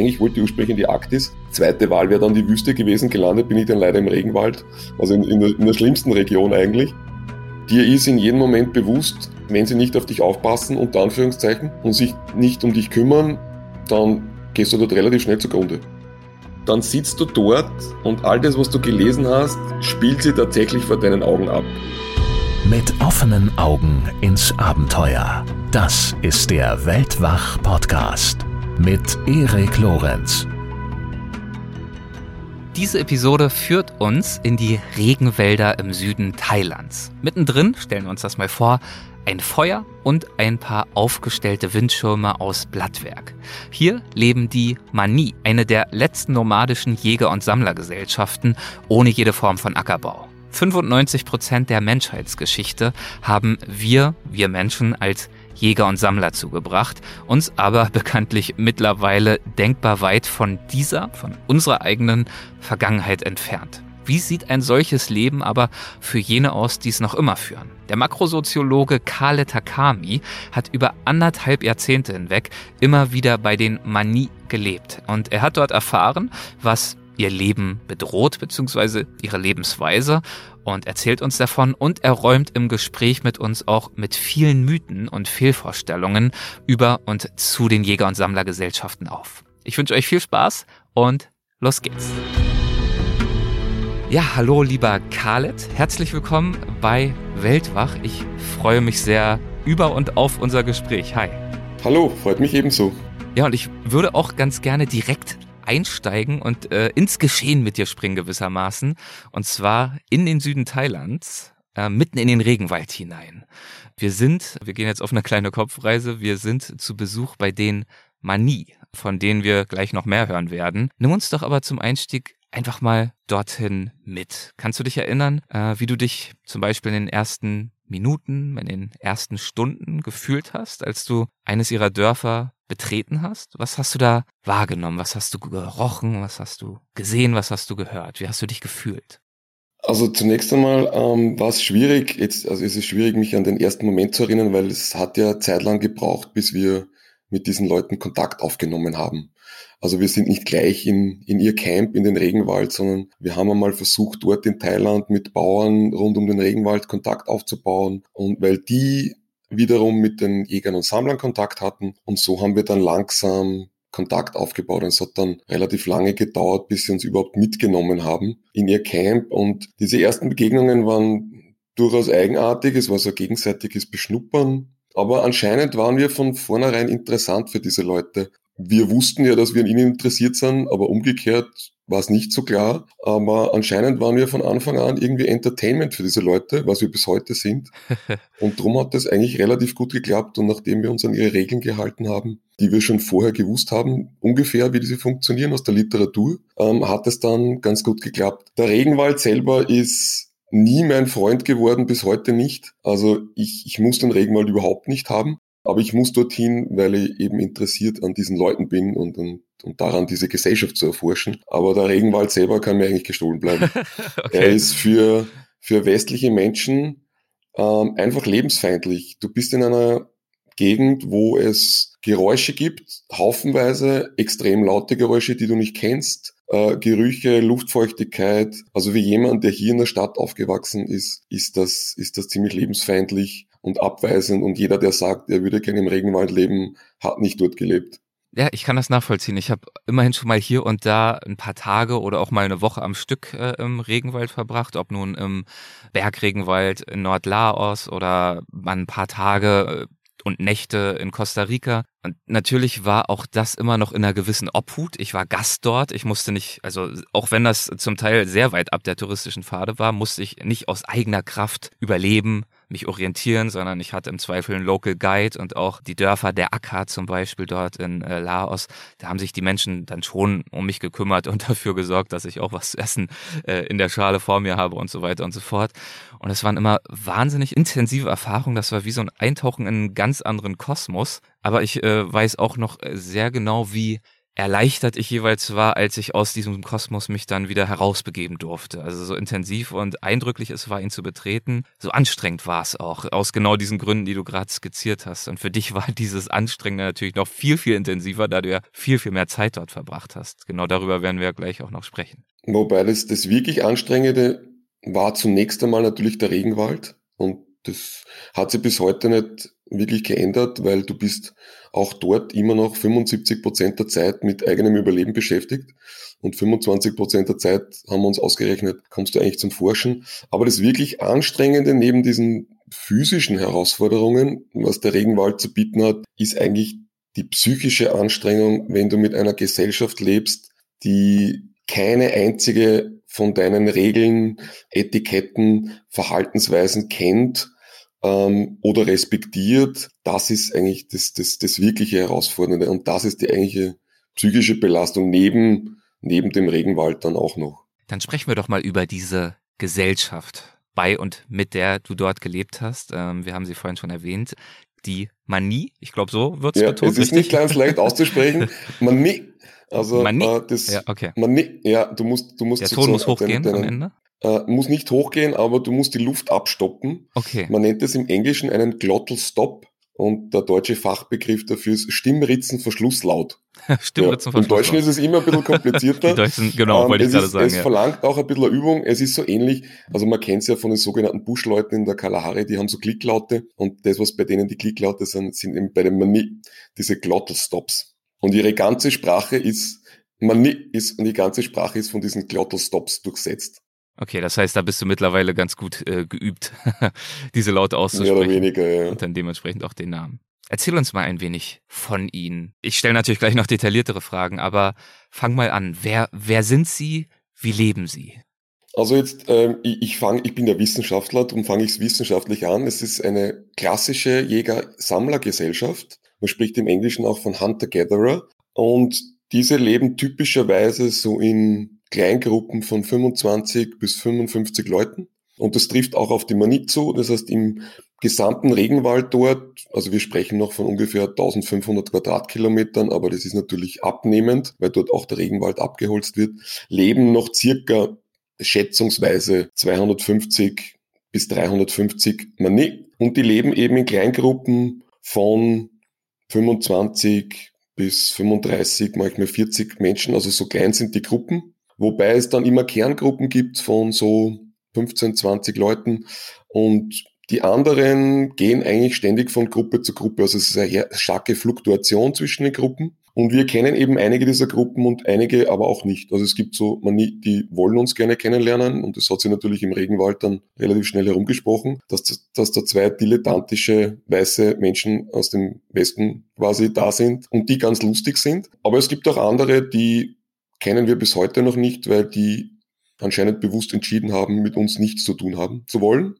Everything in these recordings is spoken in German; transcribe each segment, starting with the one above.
eigentlich wollte ich ursprünglich in die Arktis. Zweite Wahl wäre dann die Wüste gewesen. Gelandet bin ich dann leider im Regenwald, also in, in, der, in der schlimmsten Region eigentlich. Dir ist in jedem Moment bewusst, wenn sie nicht auf dich aufpassen, unter Anführungszeichen, und sich nicht um dich kümmern, dann gehst du dort relativ schnell zugrunde. Dann sitzt du dort und all das, was du gelesen hast, spielt sie tatsächlich vor deinen Augen ab. Mit offenen Augen ins Abenteuer. Das ist der Weltwach-Podcast mit Erik Lorenz. Diese Episode führt uns in die Regenwälder im Süden Thailands. Mittendrin, stellen wir uns das mal vor, ein Feuer und ein paar aufgestellte Windschirme aus Blattwerk. Hier leben die Mani, eine der letzten nomadischen Jäger- und Sammlergesellschaften ohne jede Form von Ackerbau. 95 Prozent der Menschheitsgeschichte haben wir, wir Menschen, als Jäger und Sammler zugebracht, uns aber bekanntlich mittlerweile denkbar weit von dieser, von unserer eigenen Vergangenheit entfernt. Wie sieht ein solches Leben aber für jene aus, die es noch immer führen? Der Makrosoziologe Kale Takami hat über anderthalb Jahrzehnte hinweg immer wieder bei den Mani gelebt. Und er hat dort erfahren, was ihr Leben bedroht, beziehungsweise ihre Lebensweise und erzählt uns davon und er räumt im Gespräch mit uns auch mit vielen Mythen und Fehlvorstellungen über und zu den Jäger- und Sammlergesellschaften auf. Ich wünsche euch viel Spaß und los geht's. Ja, hallo lieber Khaled, herzlich willkommen bei Weltwach. Ich freue mich sehr über und auf unser Gespräch. Hi. Hallo, freut mich ebenso. Ja, und ich würde auch ganz gerne direkt einsteigen und äh, ins Geschehen mit dir springen gewissermaßen. Und zwar in den Süden Thailands, äh, mitten in den Regenwald hinein. Wir sind, wir gehen jetzt auf eine kleine Kopfreise, wir sind zu Besuch bei den Mani, von denen wir gleich noch mehr hören werden. Nimm uns doch aber zum Einstieg einfach mal dorthin mit. Kannst du dich erinnern, äh, wie du dich zum Beispiel in den ersten Minuten, in den ersten Stunden gefühlt hast, als du eines ihrer Dörfer betreten hast? Was hast du da wahrgenommen? Was hast du gerochen? Was hast du gesehen? Was hast du gehört? Wie hast du dich gefühlt? Also zunächst einmal ähm, war es schwierig, jetzt, also es ist schwierig, mich an den ersten Moment zu erinnern, weil es hat ja zeitlang gebraucht, bis wir mit diesen Leuten Kontakt aufgenommen haben. Also wir sind nicht gleich in, in ihr Camp in den Regenwald, sondern wir haben einmal versucht, dort in Thailand mit Bauern rund um den Regenwald Kontakt aufzubauen. Und weil die wiederum mit den Jägern und Sammlern Kontakt hatten. Und so haben wir dann langsam Kontakt aufgebaut. Und es hat dann relativ lange gedauert, bis sie uns überhaupt mitgenommen haben in ihr Camp. Und diese ersten Begegnungen waren durchaus eigenartig. Es war so gegenseitiges Beschnuppern. Aber anscheinend waren wir von vornherein interessant für diese Leute. Wir wussten ja, dass wir an ihnen interessiert sind, aber umgekehrt war es nicht so klar. Aber anscheinend waren wir von Anfang an irgendwie Entertainment für diese Leute, was wir bis heute sind. Und darum hat das eigentlich relativ gut geklappt. Und nachdem wir uns an ihre Regeln gehalten haben, die wir schon vorher gewusst haben, ungefähr wie diese funktionieren aus der Literatur, ähm, hat es dann ganz gut geklappt. Der Regenwald selber ist nie mein Freund geworden, bis heute nicht. Also ich, ich muss den Regenwald überhaupt nicht haben. Aber ich muss dorthin, weil ich eben interessiert an diesen Leuten bin und, und, und daran, diese Gesellschaft zu erforschen. Aber der Regenwald selber kann mir eigentlich gestohlen bleiben. okay. Er ist für, für westliche Menschen ähm, einfach lebensfeindlich. Du bist in einer Gegend, wo es Geräusche gibt, haufenweise extrem laute Geräusche, die du nicht kennst, äh, Gerüche, Luftfeuchtigkeit. Also wie jemand, der hier in der Stadt aufgewachsen ist, ist das, ist das ziemlich lebensfeindlich und abweisend und jeder, der sagt, er würde gerne im Regenwald leben, hat nicht dort gelebt. Ja, ich kann das nachvollziehen. Ich habe immerhin schon mal hier und da ein paar Tage oder auch mal eine Woche am Stück äh, im Regenwald verbracht, ob nun im Bergregenwald in Nordlaos oder mal ein paar Tage äh, und Nächte in Costa Rica. Und natürlich war auch das immer noch in einer gewissen Obhut. Ich war Gast dort. Ich musste nicht, also auch wenn das zum Teil sehr weit ab der touristischen Pfade war, musste ich nicht aus eigener Kraft überleben, mich orientieren, sondern ich hatte im Zweifel einen Local Guide und auch die Dörfer der Akka zum Beispiel dort in äh, Laos. Da haben sich die Menschen dann schon um mich gekümmert und dafür gesorgt, dass ich auch was zu essen äh, in der Schale vor mir habe und so weiter und so fort. Und es waren immer wahnsinnig intensive Erfahrungen. Das war wie so ein Eintauchen in einen ganz anderen Kosmos. Aber ich äh, weiß auch noch sehr genau, wie erleichtert ich jeweils war, als ich aus diesem Kosmos mich dann wieder herausbegeben durfte. Also so intensiv und eindrücklich es war, ihn zu betreten, so anstrengend war es auch, aus genau diesen Gründen, die du gerade skizziert hast. Und für dich war dieses Anstrengende natürlich noch viel, viel intensiver, da du ja viel, viel mehr Zeit dort verbracht hast. Genau darüber werden wir gleich auch noch sprechen. Wobei das, das wirklich Anstrengende war zunächst einmal natürlich der Regenwald und das hat sich bis heute nicht wirklich geändert, weil du bist auch dort immer noch 75 Prozent der Zeit mit eigenem Überleben beschäftigt und 25 Prozent der Zeit haben wir uns ausgerechnet, kommst du eigentlich zum Forschen. Aber das wirklich Anstrengende neben diesen physischen Herausforderungen, was der Regenwald zu bieten hat, ist eigentlich die psychische Anstrengung, wenn du mit einer Gesellschaft lebst, die keine einzige von deinen Regeln, Etiketten, Verhaltensweisen kennt ähm, oder respektiert, das ist eigentlich das, das, das wirkliche Herausfordernde. Und das ist die eigentliche psychische Belastung neben, neben dem Regenwald dann auch noch. Dann sprechen wir doch mal über diese Gesellschaft bei und mit der du dort gelebt hast. Ähm, wir haben sie vorhin schon erwähnt. Die Manie, ich glaube, so wird es ja, betont. Es ist richtig? nicht ganz leicht auszusprechen. Manie. Also Manie? Äh, das ja, okay. Manie, ja, du musst, du musst Der Ton muss hochgehen deinen, deinen, am Ende. Äh, muss nicht hochgehen, aber du musst die Luft abstoppen. Okay. Man nennt es im Englischen einen Glottal Stop und der deutsche Fachbegriff dafür ist Stimmritzenverschlusslaut. Stimmritzenverschlusslaut. Ja, Im Deutschen ist es immer ein bisschen komplizierter. Deutschen, genau, ähm, wollte ich gerade sagen. Es ja. verlangt auch ein bisschen Übung. Es ist so ähnlich, also man kennt es ja von den sogenannten Buschleuten in der Kalahari, die haben so Klicklaute und das, was bei denen die Klicklaute sind, sind eben bei den Mani diese Glottal Stops. Und ihre ganze Sprache ist, Mani ist, und die ganze Sprache ist von diesen Glottal Stops durchsetzt. Okay, das heißt, da bist du mittlerweile ganz gut äh, geübt, diese Laute auszusprechen. Mehr oder weniger, ja. Und dann dementsprechend auch den Namen. Erzähl uns mal ein wenig von Ihnen. Ich stelle natürlich gleich noch detailliertere Fragen, aber fang mal an. Wer, wer sind Sie? Wie leben Sie? Also jetzt, ähm, ich, ich, fang, ich bin ja Wissenschaftler, darum fange ich es wissenschaftlich an. Es ist eine klassische Jäger-Sammler-Gesellschaft. Man spricht im Englischen auch von Hunter-Gatherer. Und diese leben typischerweise so in Kleingruppen von 25 bis 55 Leuten. Und das trifft auch auf die Manit zu. Das heißt, im gesamten Regenwald dort, also wir sprechen noch von ungefähr 1500 Quadratkilometern, aber das ist natürlich abnehmend, weil dort auch der Regenwald abgeholzt wird, leben noch circa schätzungsweise 250 bis 350 Mani. Und die leben eben in Kleingruppen von 25 bis 35, manchmal 40 Menschen, also so klein sind die Gruppen. Wobei es dann immer Kerngruppen gibt von so 15, 20 Leuten und die anderen gehen eigentlich ständig von Gruppe zu Gruppe. Also es ist eine starke Fluktuation zwischen den Gruppen. Und wir kennen eben einige dieser Gruppen und einige aber auch nicht. Also es gibt so, man, die wollen uns gerne kennenlernen und das hat sich natürlich im Regenwald dann relativ schnell herumgesprochen, dass, dass da zwei dilettantische weiße Menschen aus dem Westen quasi da sind und die ganz lustig sind. Aber es gibt auch andere, die kennen wir bis heute noch nicht, weil die anscheinend bewusst entschieden haben, mit uns nichts zu tun haben zu wollen.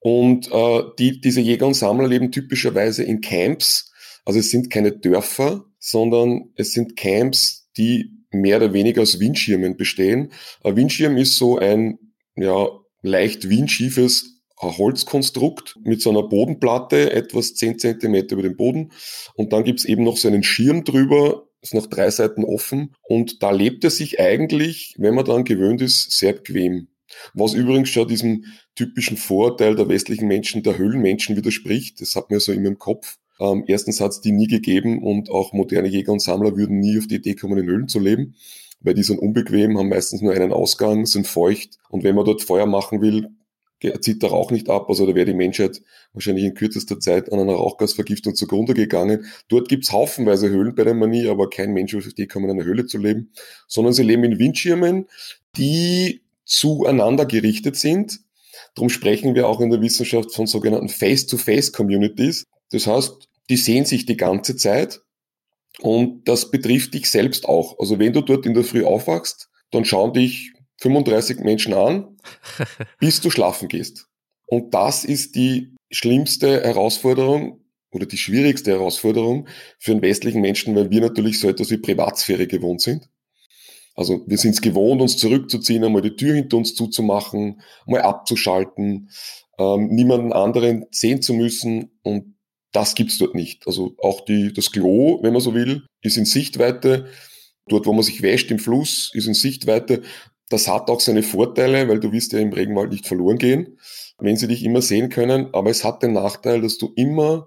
Und äh, die, diese Jäger und Sammler leben typischerweise in Camps. Also es sind keine Dörfer, sondern es sind Camps, die mehr oder weniger aus Windschirmen bestehen. Ein Windschirm ist so ein ja, leicht windschiefes Holzkonstrukt mit so einer Bodenplatte, etwas zehn Zentimeter über dem Boden. Und dann gibt's eben noch so einen Schirm drüber, ist noch drei Seiten offen und da lebt er sich eigentlich, wenn man daran gewöhnt ist, sehr bequem. Was übrigens schon diesem typischen Vorurteil der westlichen Menschen, der Höhlenmenschen widerspricht. Das hat mir so immer im Kopf. Ähm, erstens hat es die nie gegeben und auch moderne Jäger und Sammler würden nie auf die Idee kommen, in Höhlen zu leben, weil die sind unbequem, haben meistens nur einen Ausgang, sind feucht und wenn man dort Feuer machen will, zieht der Rauch nicht ab, also da wäre die Menschheit wahrscheinlich in kürzester Zeit an einer Rauchgasvergiftung zugrunde gegangen. Dort gibt's haufenweise Höhlen bei der Manie, aber kein Mensch auf die kommen, in einer Höhle zu leben, sondern sie leben in Windschirmen, die zueinander gerichtet sind. Darum sprechen wir auch in der Wissenschaft von sogenannten Face-to-Face-Communities. Das heißt, die sehen sich die ganze Zeit und das betrifft dich selbst auch. Also wenn du dort in der Früh aufwachst, dann schauen dich 35 Menschen an, bis du schlafen gehst. Und das ist die schlimmste Herausforderung oder die schwierigste Herausforderung für einen westlichen Menschen, weil wir natürlich so etwas wie Privatsphäre gewohnt sind. Also wir sind es gewohnt, uns zurückzuziehen, einmal die Tür hinter uns zuzumachen, mal abzuschalten, ähm, niemanden anderen sehen zu müssen und das gibt's dort nicht. Also auch die, das Klo, wenn man so will, ist in Sichtweite. Dort, wo man sich wäscht im Fluss, ist in Sichtweite. Das hat auch seine Vorteile, weil du wirst ja im Regenwald nicht verloren gehen, wenn sie dich immer sehen können. Aber es hat den Nachteil, dass du immer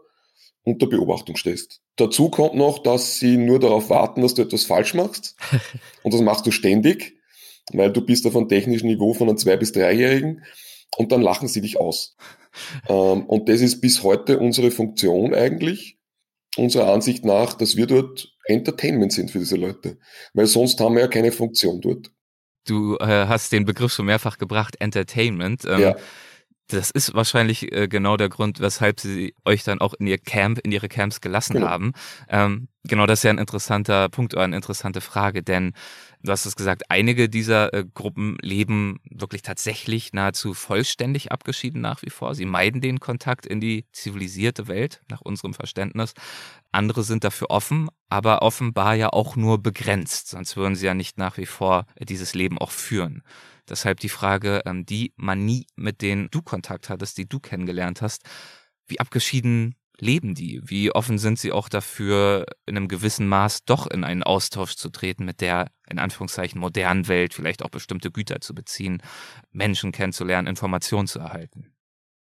unter Beobachtung stehst. Dazu kommt noch, dass sie nur darauf warten, dass du etwas falsch machst. Und das machst du ständig, weil du bist auf einem technischen Niveau von einem Zwei- bis Dreijährigen und dann lachen sie dich aus. ähm, und das ist bis heute unsere Funktion eigentlich, unserer Ansicht nach, dass wir dort Entertainment sind für diese Leute. Weil sonst haben wir ja keine Funktion dort. Du äh, hast den Begriff schon mehrfach gebracht, Entertainment. Ähm, ja. Das ist wahrscheinlich äh, genau der Grund, weshalb sie euch dann auch in ihr Camp, in ihre Camps gelassen genau. haben. Ähm, genau, das ist ja ein interessanter Punkt oder eine interessante Frage, denn du hast es gesagt, einige dieser äh, Gruppen leben wirklich tatsächlich nahezu vollständig abgeschieden nach wie vor. Sie meiden den Kontakt in die zivilisierte Welt, nach unserem Verständnis. Andere sind dafür offen, aber offenbar ja auch nur begrenzt, sonst würden sie ja nicht nach wie vor dieses Leben auch führen. Deshalb die Frage, ähm, die Manie, mit denen du Kontakt hattest, die du kennengelernt hast, wie abgeschieden leben die? Wie offen sind sie auch dafür, in einem gewissen Maß doch in einen Austausch zu treten mit der, in Anführungszeichen, modernen Welt, vielleicht auch bestimmte Güter zu beziehen, Menschen kennenzulernen, Informationen zu erhalten?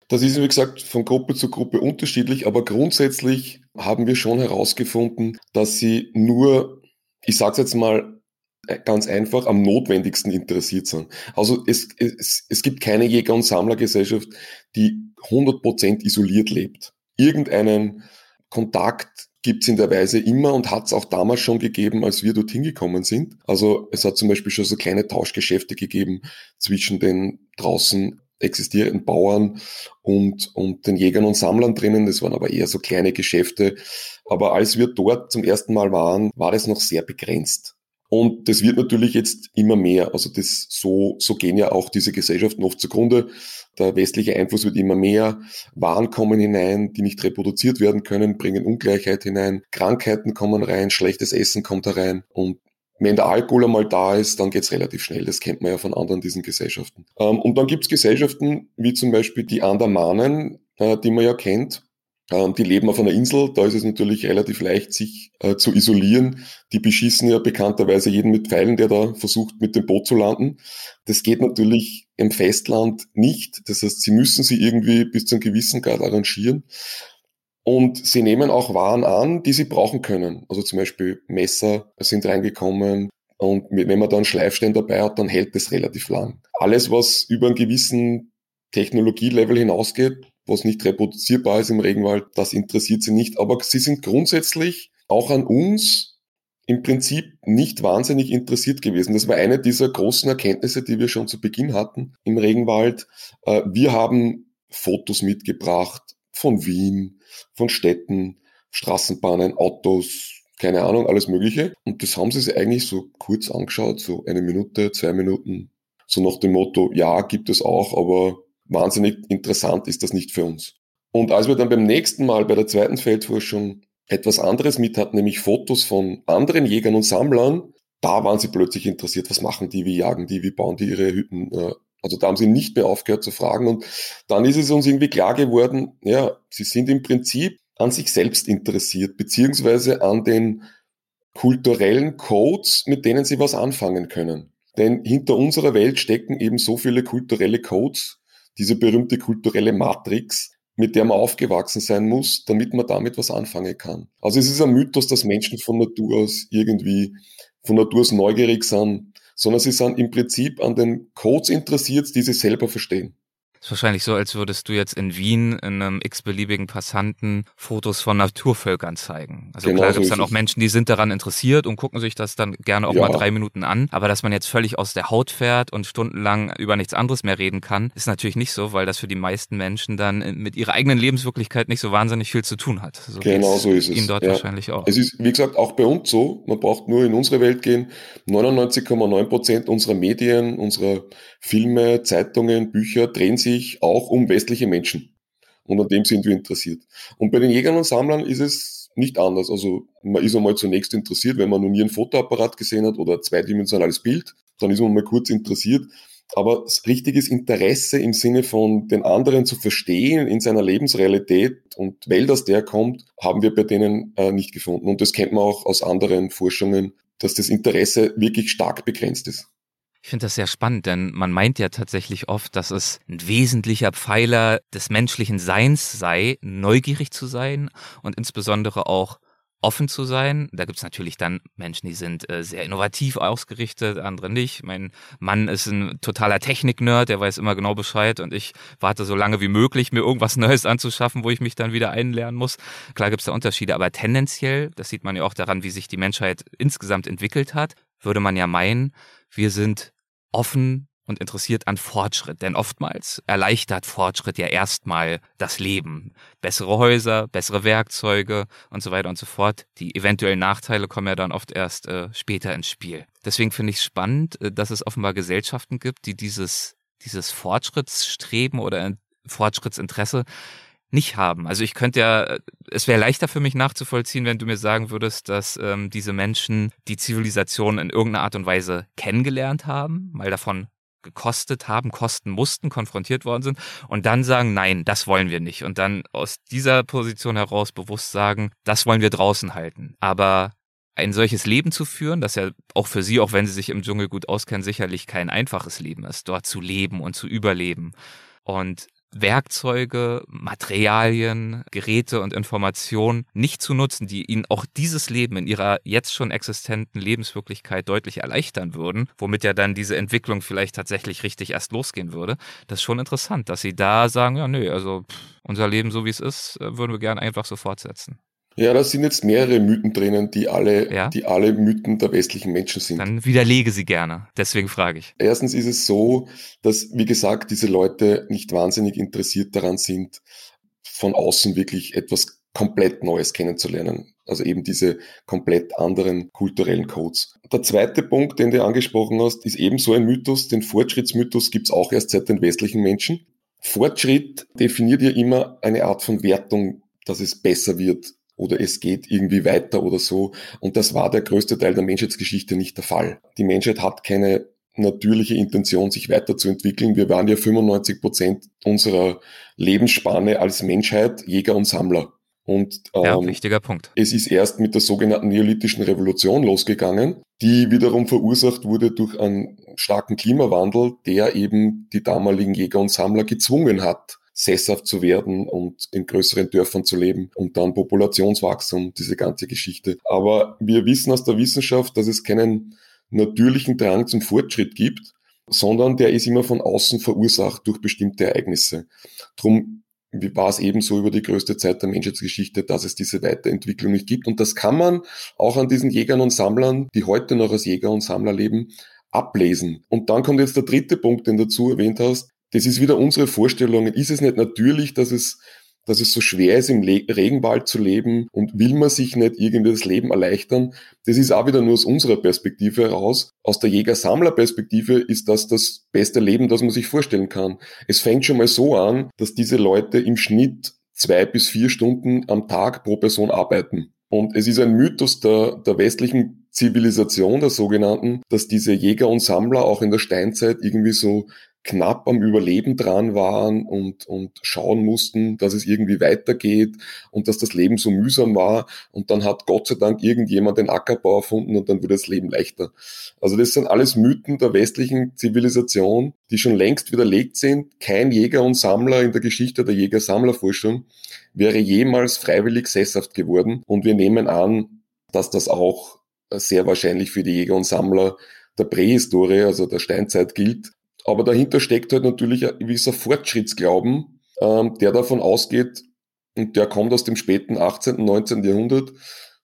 Das ist, wie gesagt, von Gruppe zu Gruppe unterschiedlich, aber grundsätzlich haben wir schon herausgefunden, dass sie nur, ich sage jetzt mal ganz einfach am notwendigsten interessiert sind. Also es, es, es gibt keine Jäger- und Sammlergesellschaft, die 100% isoliert lebt. Irgendeinen Kontakt gibt es in der Weise immer und hat es auch damals schon gegeben, als wir dorthin gekommen sind. Also es hat zum Beispiel schon so kleine Tauschgeschäfte gegeben zwischen den draußen existierenden Bauern und, und den Jägern und Sammlern drinnen. Das waren aber eher so kleine Geschäfte. Aber als wir dort zum ersten Mal waren, war das noch sehr begrenzt. Und das wird natürlich jetzt immer mehr. Also das, so, so gehen ja auch diese Gesellschaften oft zugrunde. Der westliche Einfluss wird immer mehr. Waren kommen hinein, die nicht reproduziert werden können, bringen Ungleichheit hinein. Krankheiten kommen rein, schlechtes Essen kommt herein. Und wenn der Alkohol einmal da ist, dann geht's relativ schnell. Das kennt man ja von anderen diesen Gesellschaften. Ähm, und dann gibt's Gesellschaften wie zum Beispiel die Andamanen, äh, die man ja kennt, die leben auf einer Insel, da ist es natürlich relativ leicht, sich äh, zu isolieren. Die beschießen ja bekannterweise jeden mit Pfeilen, der da versucht, mit dem Boot zu landen. Das geht natürlich im Festland nicht. Das heißt, sie müssen sie irgendwie bis zu einem gewissen Grad arrangieren. Und sie nehmen auch Waren an, die sie brauchen können. Also zum Beispiel Messer sind reingekommen. Und wenn man da einen Schleifstein dabei hat, dann hält das relativ lang. Alles, was über einen gewissen Technologielevel hinausgeht, was nicht reproduzierbar ist im Regenwald, das interessiert sie nicht. Aber sie sind grundsätzlich auch an uns im Prinzip nicht wahnsinnig interessiert gewesen. Das war eine dieser großen Erkenntnisse, die wir schon zu Beginn hatten im Regenwald. Äh, wir haben Fotos mitgebracht von Wien, von Städten, Straßenbahnen, Autos, keine Ahnung, alles Mögliche. Und das haben sie sich eigentlich so kurz angeschaut, so eine Minute, zwei Minuten. So nach dem Motto, ja, gibt es auch, aber wahnsinnig interessant ist das nicht für uns. Und als wir dann beim nächsten Mal bei der zweiten Feldforschung etwas anderes mit hatten, nämlich Fotos von anderen Jägern und Sammlern, da waren sie plötzlich interessiert, was machen die, wie jagen die, wie bauen die ihre Hütten. Äh, also da haben sie nicht mehr aufgehört zu fragen. Und dann ist es uns irgendwie klar geworden, ja, sie sind im Prinzip an sich selbst interessiert, beziehungsweise an den kulturellen Codes, mit denen sie was anfangen können. Denn hinter unserer Welt stecken eben so viele kulturelle Codes, diese berühmte kulturelle Matrix, mit der man aufgewachsen sein muss, damit man damit was anfangen kann. Also es ist ein Mythos, dass Menschen von Natur aus irgendwie von Natur aus neugierig sind, sondern sie sind im Prinzip an den Codes interessiert, die sie selber verstehen. Ist wahrscheinlich so, als würdest du jetzt in Wien in einem x-beliebigen Passanten Fotos von Naturvölkern zeigen. Also genau klar gibt es dann auch Menschen, die sind daran interessiert und gucken sich das dann gerne auch ja. mal drei Minuten an. Aber dass man jetzt völlig aus der Haut fährt und stundenlang über nichts anderes mehr reden kann, ist natürlich nicht so, weil das für die meisten Menschen dann mit ihrer eigenen Lebenswirklichkeit nicht so wahnsinnig viel zu tun hat. So genau so ist es. Ihnen dort ja. wahrscheinlich auch. Es ist, wie gesagt, auch bei uns so. Man braucht nur in unsere Welt gehen. 99,9 Prozent unserer Medien, unserer Filme, Zeitungen, Bücher drehen sich auch um westliche Menschen. Und an dem sind wir interessiert. Und bei den Jägern und Sammlern ist es nicht anders. Also man ist einmal zunächst interessiert, wenn man noch nie ein Fotoapparat gesehen hat oder ein zweidimensionales Bild, dann ist man mal kurz interessiert. Aber richtiges Interesse im Sinne von den anderen zu verstehen in seiner Lebensrealität und Welt, aus der kommt, haben wir bei denen äh, nicht gefunden. Und das kennt man auch aus anderen Forschungen, dass das Interesse wirklich stark begrenzt ist. Ich finde das sehr spannend, denn man meint ja tatsächlich oft, dass es ein wesentlicher Pfeiler des menschlichen Seins sei, neugierig zu sein und insbesondere auch offen zu sein. Da gibt's natürlich dann Menschen, die sind äh, sehr innovativ ausgerichtet, andere nicht. Mein Mann ist ein totaler Technik-Nerd, der weiß immer genau Bescheid und ich warte so lange wie möglich, mir irgendwas Neues anzuschaffen, wo ich mich dann wieder einlernen muss. Klar gibt's da Unterschiede, aber tendenziell, das sieht man ja auch daran, wie sich die Menschheit insgesamt entwickelt hat, würde man ja meinen, wir sind offen und interessiert an Fortschritt, denn oftmals erleichtert Fortschritt ja erstmal das Leben. Bessere Häuser, bessere Werkzeuge und so weiter und so fort. Die eventuellen Nachteile kommen ja dann oft erst äh, später ins Spiel. Deswegen finde ich spannend, äh, dass es offenbar Gesellschaften gibt, die dieses, dieses Fortschrittsstreben oder Fortschrittsinteresse nicht haben. Also ich könnte ja, es wäre leichter für mich nachzuvollziehen, wenn du mir sagen würdest, dass ähm, diese Menschen die Zivilisation in irgendeiner Art und Weise kennengelernt haben, mal davon gekostet haben, kosten mussten, konfrontiert worden sind und dann sagen, nein, das wollen wir nicht. Und dann aus dieser Position heraus bewusst sagen, das wollen wir draußen halten. Aber ein solches Leben zu führen, das ja auch für Sie, auch wenn Sie sich im Dschungel gut auskennen, sicherlich kein einfaches Leben ist, dort zu leben und zu überleben. Und Werkzeuge, Materialien, Geräte und Informationen nicht zu nutzen, die ihnen auch dieses Leben in ihrer jetzt schon existenten Lebenswirklichkeit deutlich erleichtern würden, womit ja dann diese Entwicklung vielleicht tatsächlich richtig erst losgehen würde. Das ist schon interessant, dass sie da sagen, ja, nö, also pff, unser Leben so wie es ist, äh, würden wir gern einfach so fortsetzen. Ja, da sind jetzt mehrere Mythen drinnen, die alle, ja? die alle Mythen der westlichen Menschen sind. Dann widerlege sie gerne. Deswegen frage ich. Erstens ist es so, dass, wie gesagt, diese Leute nicht wahnsinnig interessiert daran sind, von außen wirklich etwas komplett Neues kennenzulernen. Also eben diese komplett anderen kulturellen Codes. Der zweite Punkt, den du angesprochen hast, ist ebenso ein Mythos. Den Fortschrittsmythos gibt's auch erst seit den westlichen Menschen. Fortschritt definiert ja immer eine Art von Wertung, dass es besser wird, oder es geht irgendwie weiter oder so. Und das war der größte Teil der Menschheitsgeschichte nicht der Fall. Die Menschheit hat keine natürliche Intention, sich weiterzuentwickeln. Wir waren ja 95 Prozent unserer Lebensspanne als Menschheit Jäger und Sammler. Und ähm, ja, wichtiger Punkt. Es ist erst mit der sogenannten neolithischen Revolution losgegangen, die wiederum verursacht wurde durch einen starken Klimawandel, der eben die damaligen Jäger und Sammler gezwungen hat, sesshaft zu werden und in größeren Dörfern zu leben und dann Populationswachstum, diese ganze Geschichte. Aber wir wissen aus der Wissenschaft, dass es keinen natürlichen Drang zum Fortschritt gibt, sondern der ist immer von außen verursacht durch bestimmte Ereignisse. Drum war es ebenso über die größte Zeit der Menschheitsgeschichte, dass es diese Weiterentwicklung nicht gibt. Und das kann man auch an diesen Jägern und Sammlern, die heute noch als Jäger und Sammler leben, ablesen. Und dann kommt jetzt der dritte Punkt, den du dazu erwähnt hast das ist wieder unsere Vorstellung. Ist es nicht natürlich, dass es dass es so schwer ist, im Le Regenwald zu leben und will man sich nicht irgendwie das Leben erleichtern. Das ist auch wieder nur aus unserer Perspektive heraus. Aus der Jäger-Sammler-Perspektive ist das das beste Leben, das man sich vorstellen kann. Es fängt schon mal so an, dass diese Leute im Schnitt zwei bis vier Stunden am Tag pro Person arbeiten. Und es ist ein Mythos der, der westlichen Zivilisation, der sogenannten, dass diese Jäger und Sammler auch in der Steinzeit irgendwie so knapp am Überleben dran waren und, und schauen mussten, dass es irgendwie weitergeht und dass das Leben so mühsam war. Und dann hat Gott sei Dank irgendjemand den Ackerbau erfunden und dann wurde das Leben leichter. Also das sind alles Mythen der westlichen Zivilisation, die schon längst widerlegt sind. Kein Jäger und Sammler in der Geschichte der Jäger-Sammler-Forschung wäre jemals freiwillig sesshaft geworden. Und wir nehmen an, dass das auch sehr wahrscheinlich für die Jäger und Sammler der Prähistorie, also der Steinzeit gilt, aber dahinter steckt halt natürlich ein gewisser Fortschrittsglauben, ähm, der davon ausgeht, und der kommt aus dem späten 18., 19. Jahrhundert,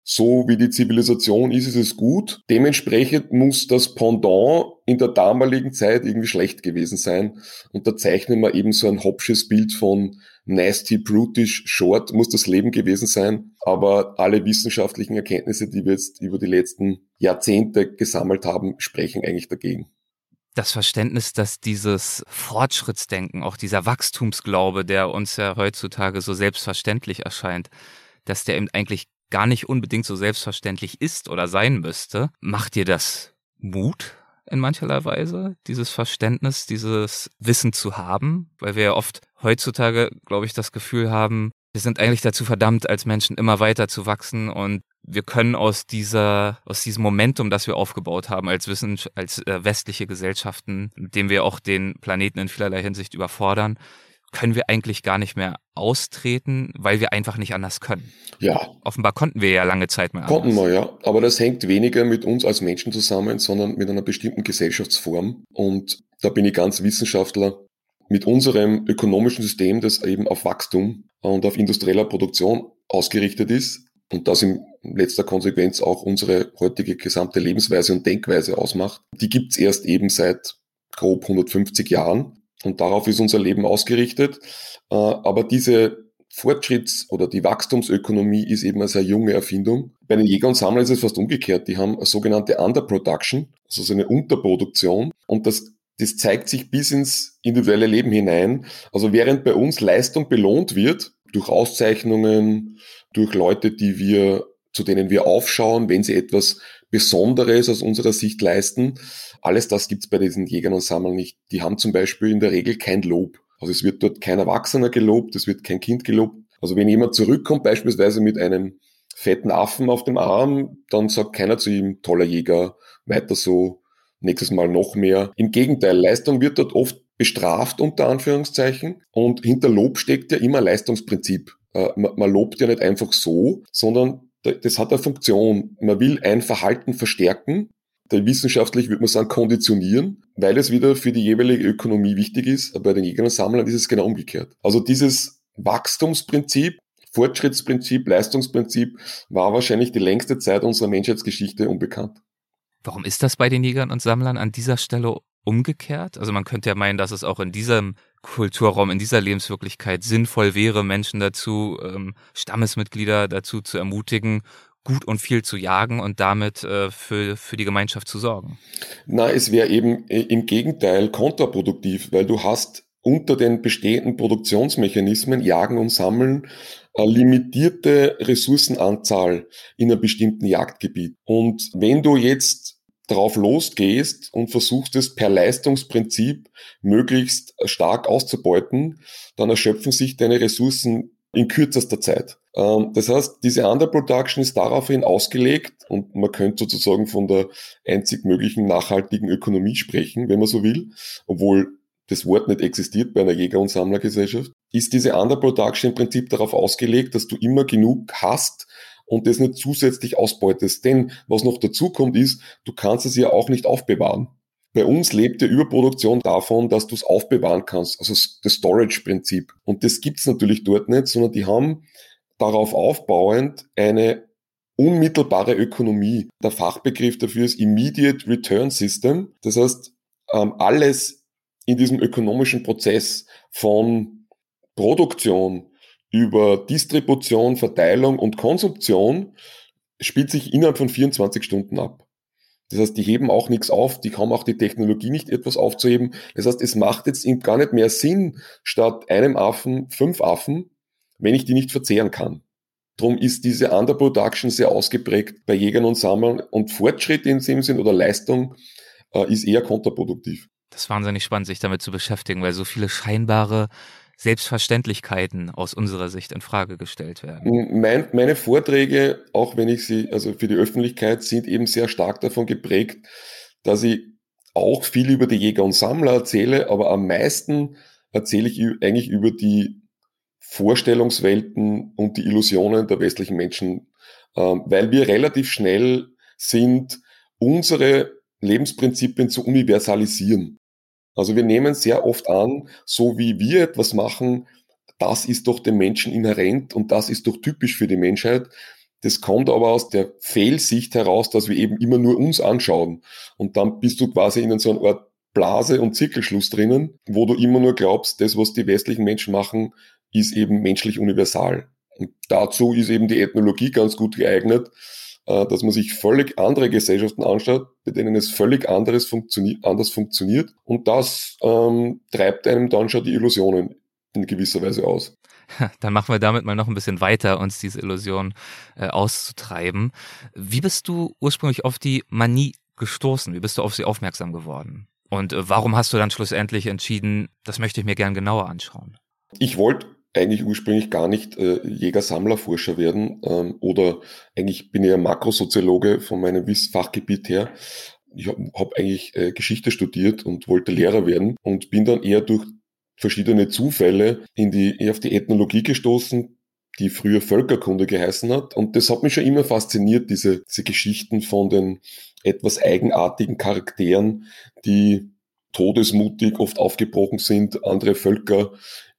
so wie die Zivilisation ist, ist es gut. Dementsprechend muss das Pendant in der damaligen Zeit irgendwie schlecht gewesen sein. Und da zeichnen wir eben so ein hopsches Bild von nasty, brutish, short muss das Leben gewesen sein. Aber alle wissenschaftlichen Erkenntnisse, die wir jetzt über die letzten Jahrzehnte gesammelt haben, sprechen eigentlich dagegen das Verständnis, dass dieses Fortschrittsdenken, auch dieser Wachstumsglaube, der uns ja heutzutage so selbstverständlich erscheint, dass der eben eigentlich gar nicht unbedingt so selbstverständlich ist oder sein müsste, macht dir das Mut in mancherlei Weise, dieses Verständnis, dieses Wissen zu haben, weil wir ja oft heutzutage, glaube ich, das Gefühl haben, Wir sind eigentlich dazu verdammt, als Menschen immer weiter zu wachsen und wir können aus dieser, aus diesem Momentum, das wir aufgebaut haben als Wissen, als äh, westliche Gesellschaften, mit dem wir auch den Planeten in vielerlei Hinsicht überfordern, können wir eigentlich gar nicht mehr austreten, weil wir einfach nicht anders können. Ja. Offenbar konnten wir ja lange Zeit mehr anders. Konnten wir, ja. Aber das hängt weniger mit uns als Menschen zusammen, sondern mit einer bestimmten Gesellschaftsform. Und da bin ich ganz Wissenschaftler. Mit unserem ökonomischen System, das eben auf Wachstum und auf industrieller Produktion ausgerichtet ist und das in letzter Konsequenz auch unsere heutige gesamte Lebensweise und Denkweise ausmacht, die gibt's erst eben seit grob 150 Jahren. Und darauf ist unser Leben ausgerichtet. Äh, aber diese Fortschritts- oder die Wachstumsökonomie ist eben eine sehr junge Erfindung. Bei den Jäger und Sammlern ist es fast umgekehrt. Die haben eine sogenannte Underproduction, also so eine Unterproduktion. Und das, das zeigt sich bis ins individuelle Leben hinein. Also während bei uns Leistung belohnt wird, durch Auszeichnungen, durch Leute, die wir, zu denen wir aufschauen, wenn sie etwas Besonderes aus unserer Sicht leisten, alles das gibt's bei diesen Jägern und Sammlern nicht. Die haben zum Beispiel in der Regel kein Lob. Also es wird dort kein Erwachsener gelobt, es wird kein Kind gelobt. Also wenn jemand zurückkommt, beispielsweise mit einem fetten Affen auf dem Arm, dann sagt keiner zu ihm, toller Jäger, weiter so, nächstes Mal noch mehr. Im Gegenteil, Leistung wird dort oft bestraft, unter Anführungszeichen. Und hinter Lob steckt ja immer Leistungsprinzip. Äh, man lobt ja nicht einfach so, sondern das hat eine Funktion. Man will ein Verhalten verstärken wissenschaftlich würde man sagen, konditionieren, weil es wieder für die jeweilige Ökonomie wichtig ist. Bei den Jägern und Sammlern ist es genau umgekehrt. Also dieses Wachstumsprinzip, Fortschrittsprinzip, Leistungsprinzip war wahrscheinlich die längste Zeit unserer Menschheitsgeschichte unbekannt. Warum ist das bei den Jägern und Sammlern an dieser Stelle umgekehrt? Also man könnte ja meinen, dass es auch in diesem Kulturraum, in dieser Lebenswirklichkeit sinnvoll wäre, Menschen dazu, ähm, Stammesmitglieder dazu zu ermutigen, gut und viel zu jagen und damit äh, für, für die Gemeinschaft zu sorgen. Na, es wäre eben äh, im Gegenteil kontraproduktiv, weil du hast unter den bestehenden Produktionsmechanismen Jagen und Sammeln eine limitierte Ressourcenanzahl in einem bestimmten Jagdgebiet. Und wenn du jetzt drauf losgehst und versuchst es per Leistungsprinzip möglichst stark auszubeuten, dann erschöpfen sich deine Ressourcen in kürzester Zeit. Ähm, das heißt, diese Underproduction ist daraufhin ausgelegt und man könnte sozusagen von der einzig möglichen nachhaltigen Ökonomie sprechen, wenn man so will, obwohl das Wort nicht existiert bei einer Jäger- und Sammlergesellschaft, ist diese Underproduction im Prinzip darauf ausgelegt, dass du immer genug hast und das nicht zusätzlich ausbeutest. Denn was noch dazu kommt ist, du kannst es ja auch nicht aufbewahren. Bei uns lebt die Überproduktion davon, dass du es aufbewahren kannst, also das Storage-Prinzip. Und das gibt's natürlich dort nicht, sondern die haben darauf aufbauend eine unmittelbare Ökonomie. Der Fachbegriff dafür ist Immediate Return System. Das heißt, ähm, alles in diesem ökonomischen Prozess von Produktion über Distribution, Verteilung und Konsumption spielt sich innerhalb von 24 Stunden ab. Das heißt, die heben auch nichts auf, die haben auch die Technologie nicht etwas aufzuheben. Das heißt, es macht jetzt gar nicht mehr Sinn, statt einem Affen fünf Affen, wenn ich die nicht verzehren kann. Drum ist diese Underproduction sehr ausgeprägt bei Jägern und Sammlern und Fortschritt in dem Sinn oder Leistung äh, ist eher kontraproduktiv. Das ist wahnsinnig spannend, sich damit zu beschäftigen, weil so viele scheinbare Selbstverständlichkeiten aus unserer Sicht in Frage gestellt werden? Mein, meine Vorträge, auch wenn ich sie, also für die Öffentlichkeit, sind eben sehr stark davon geprägt, dass ich auch viel über die Jäger und Sammler erzähle, aber am meisten erzähle ich eigentlich über die Vorstellungswelten und die Illusionen der westlichen Menschen, ähm, weil wir relativ schnell sind, unsere Lebensprinzipien zu universalisieren. Also wir nehmen sehr oft an, so wie wir etwas machen, das ist doch dem Menschen inhärent und das ist doch typisch für die Menschheit. Das kommt aber aus der Fehlsicht heraus, dass wir eben immer nur uns anschauen. Und dann bist du quasi in so einer Art Blase und Zirkelschluss drinnen, wo du immer nur glaubst, das, was die westlichen Menschen machen, ist eben menschlich universal. Und dazu ist eben die Ethnologie ganz gut geeignet, dass man sich völlig andere Gesellschaften anschaut, bei denen es völlig anderes funktioni anders funktioniert. Und das ähm, treibt einem dann schon die Illusionen in gewisser Weise aus. Dann machen wir damit mal noch ein bisschen weiter, uns diese Illusion äh, auszutreiben. Wie bist du ursprünglich auf die Manie gestoßen? Wie bist du auf sie aufmerksam geworden? Und äh, warum hast du dann schlussendlich entschieden, das möchte ich mir gern genauer anschauen? Ich wollte eigentlich ursprünglich gar nicht äh, Jäger-Sammler-Forscher werden ähm, oder eigentlich bin ich ja Makrosoziologe von meinem Fachgebiet her. Ich habe hab eigentlich äh, Geschichte studiert und wollte Lehrer werden und bin dann eher durch verschiedene Zufälle in die, eher auf die Ethnologie gestoßen, die früher Völkerkunde geheißen hat. Und das hat mich schon immer fasziniert, diese, diese Geschichten von den etwas eigenartigen Charakteren, die todesmutig oft aufgebrochen sind, andere Völker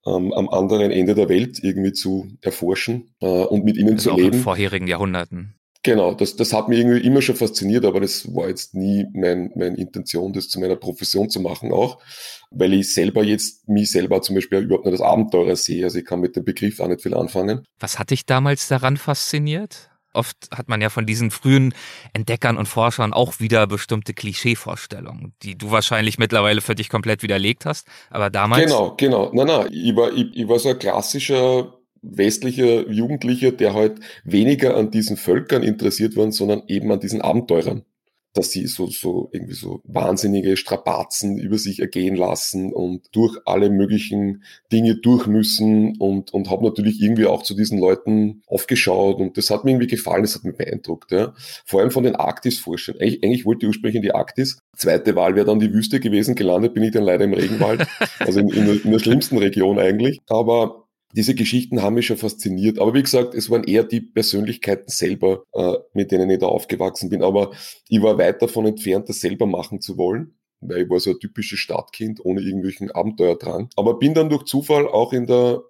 ähm, am anderen Ende der Welt irgendwie zu erforschen äh, und mit ihnen also zu leben. In vorherigen Jahrhunderten. Genau, das, das hat mich irgendwie immer schon fasziniert, aber das war jetzt nie mein, meine Intention, das zu meiner Profession zu machen auch, weil ich selber jetzt, mich selber zum Beispiel überhaupt nicht als Abenteurer sehe, also ich kann mit dem Begriff auch nicht viel anfangen. Was hat dich damals daran fasziniert? Oft hat man ja von diesen frühen Entdeckern und Forschern auch wieder bestimmte Klischeevorstellungen, die du wahrscheinlich mittlerweile für dich komplett widerlegt hast. Aber damals. Genau, genau. Nein, nein, ich war, ich, ich war so ein klassischer westlicher Jugendlicher, der halt weniger an diesen Völkern interessiert waren, sondern eben an diesen Abenteurern dass sie so, so irgendwie so wahnsinnige Strapazen über sich ergehen lassen und durch alle möglichen Dinge durch müssen und, und habe natürlich irgendwie auch zu diesen Leuten aufgeschaut und das hat mir irgendwie gefallen, das hat mich beeindruckt. Ja. Vor allem von den Arktis-Forschern. Eigentlich, eigentlich wollte ich ursprünglich in die Arktis. Zweite Wahl wäre dann die Wüste gewesen. Gelandet bin ich dann leider im Regenwald, also in, in, der, in der schlimmsten Region eigentlich. Aber diese Geschichten haben mich schon fasziniert. Aber wie gesagt, es waren eher die Persönlichkeiten selber, äh, mit denen ich da aufgewachsen bin. Aber ich war weit davon entfernt, das selber machen zu wollen, weil ich war so ein typisches Stadtkind ohne irgendwelchen Abenteuerdrang. Aber bin dann durch Zufall auch in der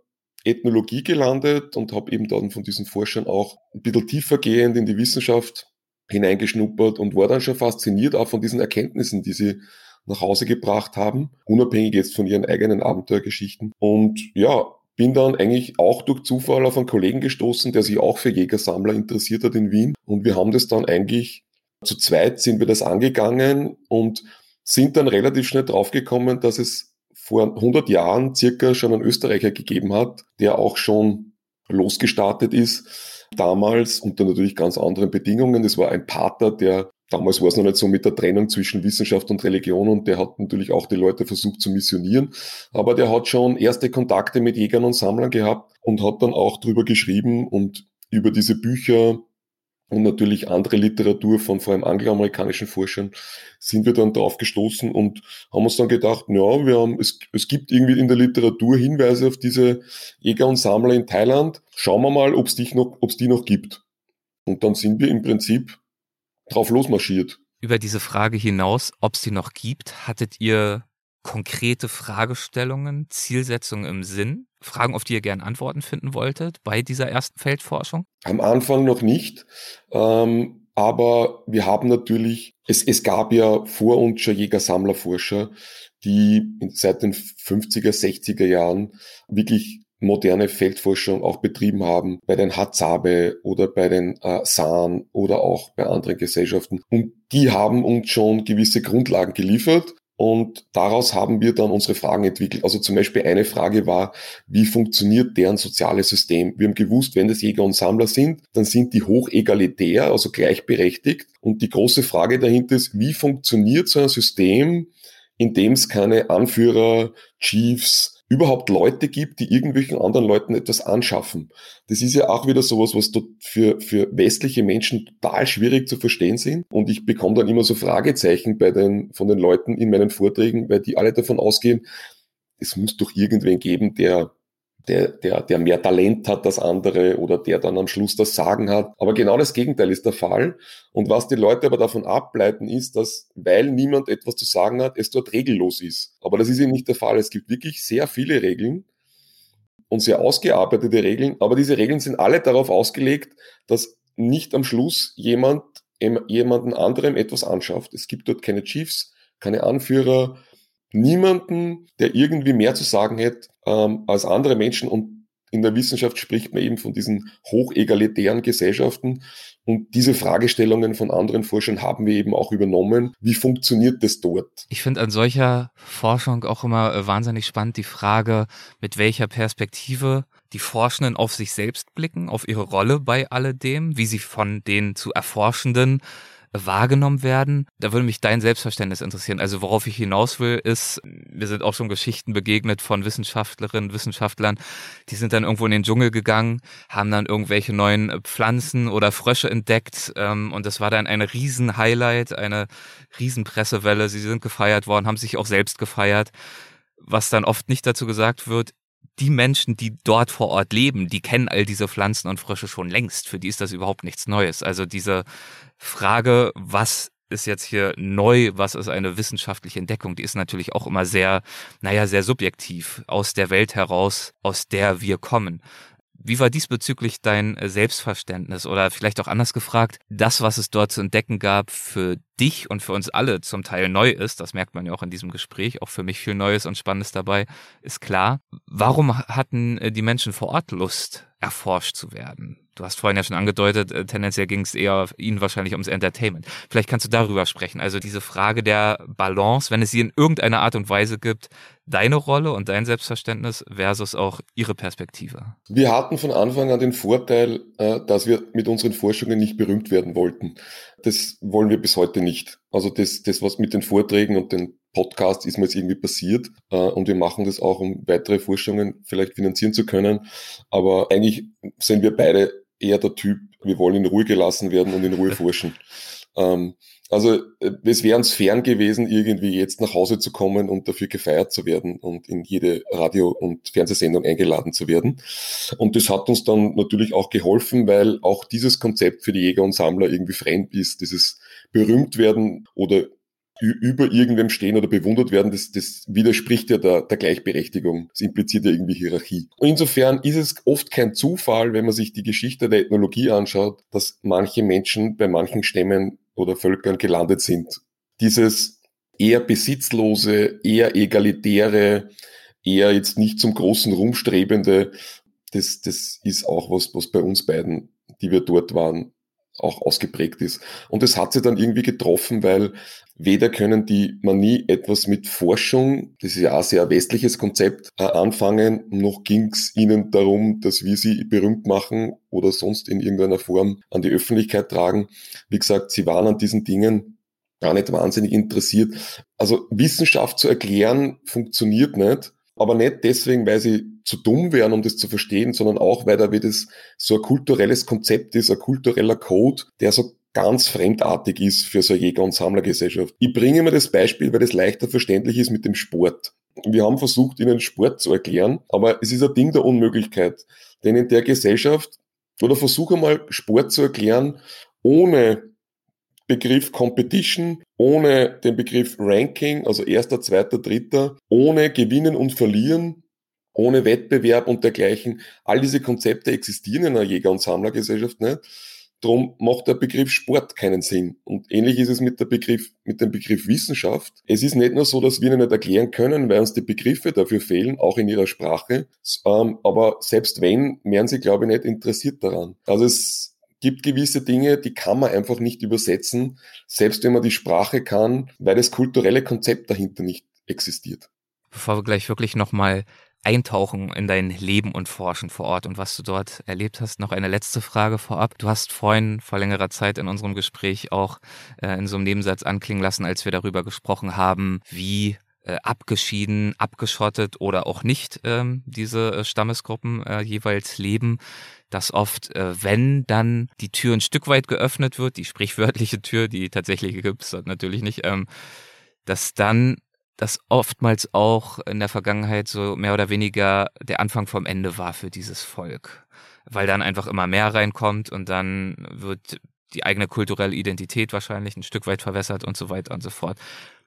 Ethnologie gelandet und habe eben dann von diesen Forschern auch ein bisschen tiefergehend in die Wissenschaft hineingeschnuppert und war dann schon fasziniert auch von diesen Erkenntnissen, die sie nach Hause gebracht haben, unabhängig jetzt von ihren eigenen Abenteuergeschichten. Und ja, bin dann eigentlich auch durch Zufall auf einen Kollegen gestoßen, der sich auch für Jägersammler interessiert hat in Wien. Und wir haben das dann eigentlich zu zweit sind wir das angegangen und sind dann relativ schnell draufgekommen, dass es vor 100 Jahren circa schon einen Österreicher gegeben hat, der auch schon losgestartet ist. Damals unter natürlich ganz anderen Bedingungen. Es war ein Pater, der Damals war es noch nicht so mit der Trennung zwischen Wissenschaft und Religion und der hat natürlich auch die Leute versucht zu missionieren. Aber der hat schon erste Kontakte mit Jägern und Sammlern gehabt und hat dann auch drüber geschrieben und über diese Bücher und natürlich andere Literatur von vor allem angloamerikanischen Forschern sind wir dann drauf gestoßen und haben uns dann gedacht, ja, wir haben, es, es gibt irgendwie in der Literatur Hinweise auf diese Jäger und Sammler in Thailand. Schauen wir mal, ob es die noch, ob's die noch gibt. Und dann sind wir im Prinzip drauf losmarschiert. Über diese Frage hinaus, ob es die noch gibt, hattet ihr konkrete Fragestellungen, Zielsetzungen im Sinn? Fragen, auf die ihr gerne Antworten finden wolltet bei dieser ersten Feldforschung? Am Anfang noch nicht. Ähm, aber wir haben natürlich, es, es gab ja vor uns schon Jäger-Sammler-Forscher, die seit den 50er, 60er Jahren wirklich moderne Feldforschung auch betrieben haben, bei den Hatzabe oder bei den äh, Saan oder auch bei anderen Gesellschaften. Und die haben uns schon gewisse Grundlagen geliefert. Und daraus haben wir dann unsere Fragen entwickelt. Also zum Beispiel eine Frage war, wie funktioniert deren soziales System? Wir haben gewusst, wenn das Jäger und Sammler sind, dann sind die hoch egalitär, also gleichberechtigt. Und die große Frage dahinter ist, wie funktioniert so ein System, in dem es keine Anführer, Chiefs, überhaupt Leute gibt, die irgendwelchen anderen Leuten etwas anschaffen. Das ist ja auch wieder sowas, was für, für westliche Menschen total schwierig zu verstehen sind. Und ich bekomme dann immer so Fragezeichen bei den, von den Leuten in meinen Vorträgen, weil die alle davon ausgehen, es muss doch irgendwen geben, der der, der, der mehr Talent hat als andere oder der dann am Schluss das Sagen hat. Aber genau das Gegenteil ist der Fall. Und was die Leute aber davon ableiten, ist, dass, weil niemand etwas zu sagen hat, es dort regellos ist. Aber das ist eben nicht der Fall. Es gibt wirklich sehr viele Regeln und sehr ausgearbeitete Regeln, aber diese Regeln sind alle darauf ausgelegt, dass nicht am Schluss jemand jemanden anderem etwas anschafft. Es gibt dort keine Chiefs, keine Anführer, niemanden, der irgendwie mehr zu sagen hätte ähm, als andere Menschen. Und in der Wissenschaft spricht man eben von diesen hochegalitären Gesellschaften. Und diese Fragestellungen von anderen Forschern haben wir eben auch übernommen. Wie funktioniert das dort? Ich finde an solcher Forschung auch immer äh, wahnsinnig spannend die Frage, mit welcher Perspektive die Forschenden auf sich selbst blicken, auf ihre Rolle bei alledem, wie sie von den zu Erforschenden wahrgenommen werden. Da würde mich dein Selbstverständnis interessieren. Also worauf ich hinaus will, ist, wir sind auch schon Geschichten begegnet von Wissenschaftlerinnen, Wissenschaftlern, die sind dann irgendwo in den Dschungel gegangen, haben dann irgendwelche neuen Pflanzen oder Frösche entdeckt ähm, und das war dann eine riesen Highlight, eine riesen Pressewelle. Sie sind gefeiert worden, haben sich auch selbst gefeiert. Was dann oft nicht dazu gesagt wird, die Menschen, die dort vor Ort leben, die kennen all diese Pflanzen und Frösche schon längst. Für die ist das überhaupt nichts Neues. Also diese Frage, was ist jetzt hier neu, was ist eine wissenschaftliche Entdeckung, die ist natürlich auch immer sehr, naja, sehr subjektiv aus der Welt heraus, aus der wir kommen. Wie war diesbezüglich dein Selbstverständnis oder vielleicht auch anders gefragt, das, was es dort zu entdecken gab, für dich und für uns alle zum Teil neu ist, das merkt man ja auch in diesem Gespräch, auch für mich viel Neues und Spannendes dabei, ist klar. Warum hatten die Menschen vor Ort Lust, erforscht zu werden? Du hast vorhin ja schon angedeutet, äh, tendenziell ging es eher Ihnen wahrscheinlich ums Entertainment. Vielleicht kannst du darüber sprechen. Also diese Frage der Balance, wenn es sie in irgendeiner Art und Weise gibt, deine Rolle und dein Selbstverständnis versus auch Ihre Perspektive. Wir hatten von Anfang an den Vorteil, äh, dass wir mit unseren Forschungen nicht berühmt werden wollten. Das wollen wir bis heute nicht. Also das, das was mit den Vorträgen und den Podcasts ist mir jetzt irgendwie passiert äh, und wir machen das auch, um weitere Forschungen vielleicht finanzieren zu können. Aber eigentlich sind wir beide eher der Typ, wir wollen in Ruhe gelassen werden und in Ruhe forschen. Ähm, also äh, es wäre uns fern gewesen, irgendwie jetzt nach Hause zu kommen und dafür gefeiert zu werden und in jede Radio- und Fernsehsendung eingeladen zu werden. Und das hat uns dann natürlich auch geholfen, weil auch dieses Konzept für die Jäger und Sammler irgendwie fremd ist, dieses berühmt werden oder über irgendwem stehen oder bewundert werden, das, das widerspricht ja der, der Gleichberechtigung. Das impliziert ja irgendwie Hierarchie. Und insofern ist es oft kein Zufall, wenn man sich die Geschichte der Ethnologie anschaut, dass manche Menschen bei manchen Stämmen oder Völkern gelandet sind. Dieses eher besitzlose, eher egalitäre, eher jetzt nicht zum großen Ruhm strebende, das, das ist auch was, was bei uns beiden, die wir dort waren, auch ausgeprägt ist. Und es hat sie dann irgendwie getroffen, weil weder können die Manie etwas mit Forschung, das ist ja auch ein sehr westliches Konzept, äh, anfangen, noch ging es ihnen darum, dass wir sie berühmt machen oder sonst in irgendeiner Form an die Öffentlichkeit tragen. Wie gesagt, sie waren an diesen Dingen gar nicht wahnsinnig interessiert. Also Wissenschaft zu erklären funktioniert nicht, aber nicht deswegen, weil sie zu dumm wären, um das zu verstehen, sondern auch, weil da wie das so ein kulturelles Konzept ist, ein kultureller Code, der so ganz fremdartig ist für so eine Jäger- und Sammlergesellschaft. Ich bringe immer das Beispiel, weil das leichter verständlich ist mit dem Sport. Wir haben versucht, ihnen Sport zu erklären, aber es ist ein Ding der Unmöglichkeit. Denn in der Gesellschaft, oder versuche mal Sport zu erklären, ohne Begriff Competition, ohne den Begriff Ranking, also erster, zweiter, dritter, ohne Gewinnen und Verlieren, ohne Wettbewerb und dergleichen. All diese Konzepte existieren in einer Jäger- und Sammlergesellschaft nicht. Drum macht der Begriff Sport keinen Sinn. Und ähnlich ist es mit, der Begriff, mit dem Begriff Wissenschaft. Es ist nicht nur so, dass wir ihn nicht erklären können, weil uns die Begriffe dafür fehlen, auch in ihrer Sprache. Ähm, aber selbst wenn, wären sie, glaube ich, nicht interessiert daran. Also es gibt gewisse Dinge, die kann man einfach nicht übersetzen, selbst wenn man die Sprache kann, weil das kulturelle Konzept dahinter nicht existiert. Bevor wir gleich wirklich nochmal eintauchen in dein Leben und Forschen vor Ort und was du dort erlebt hast. Noch eine letzte Frage vorab. Du hast vorhin vor längerer Zeit in unserem Gespräch auch äh, in so einem Nebensatz anklingen lassen, als wir darüber gesprochen haben, wie äh, abgeschieden, abgeschottet oder auch nicht ähm, diese äh, Stammesgruppen äh, jeweils leben, dass oft, äh, wenn dann die Tür ein Stück weit geöffnet wird, die sprichwörtliche Tür, die tatsächliche gibt es natürlich nicht, ähm, dass dann das oftmals auch in der Vergangenheit so mehr oder weniger der Anfang vom Ende war für dieses Volk. Weil dann einfach immer mehr reinkommt und dann wird die eigene kulturelle Identität wahrscheinlich ein Stück weit verwässert und so weiter und so fort.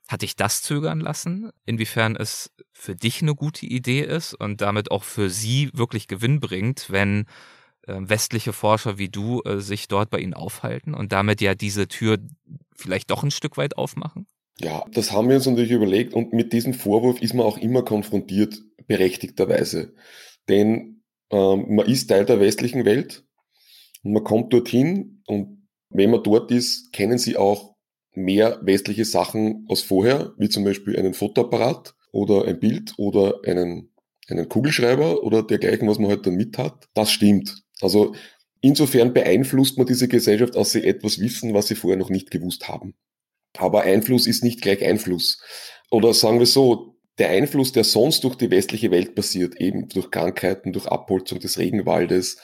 Hat dich das zögern lassen? Inwiefern es für dich eine gute Idee ist und damit auch für sie wirklich Gewinn bringt, wenn äh, westliche Forscher wie du äh, sich dort bei ihnen aufhalten und damit ja diese Tür vielleicht doch ein Stück weit aufmachen? Ja, das haben wir uns natürlich überlegt und mit diesem Vorwurf ist man auch immer konfrontiert, berechtigterweise. Denn ähm, man ist Teil der westlichen Welt und man kommt dorthin und wenn man dort ist, kennen sie auch mehr westliche Sachen als vorher, wie zum Beispiel einen Fotoapparat oder ein Bild oder einen, einen Kugelschreiber oder dergleichen, was man halt dann mit hat. Das stimmt. Also insofern beeinflusst man diese Gesellschaft, als sie etwas wissen, was sie vorher noch nicht gewusst haben. Aber Einfluss ist nicht gleich Einfluss. Oder sagen wir so, der Einfluss, der sonst durch die westliche Welt passiert, eben durch Krankheiten, durch Abholzung des Regenwaldes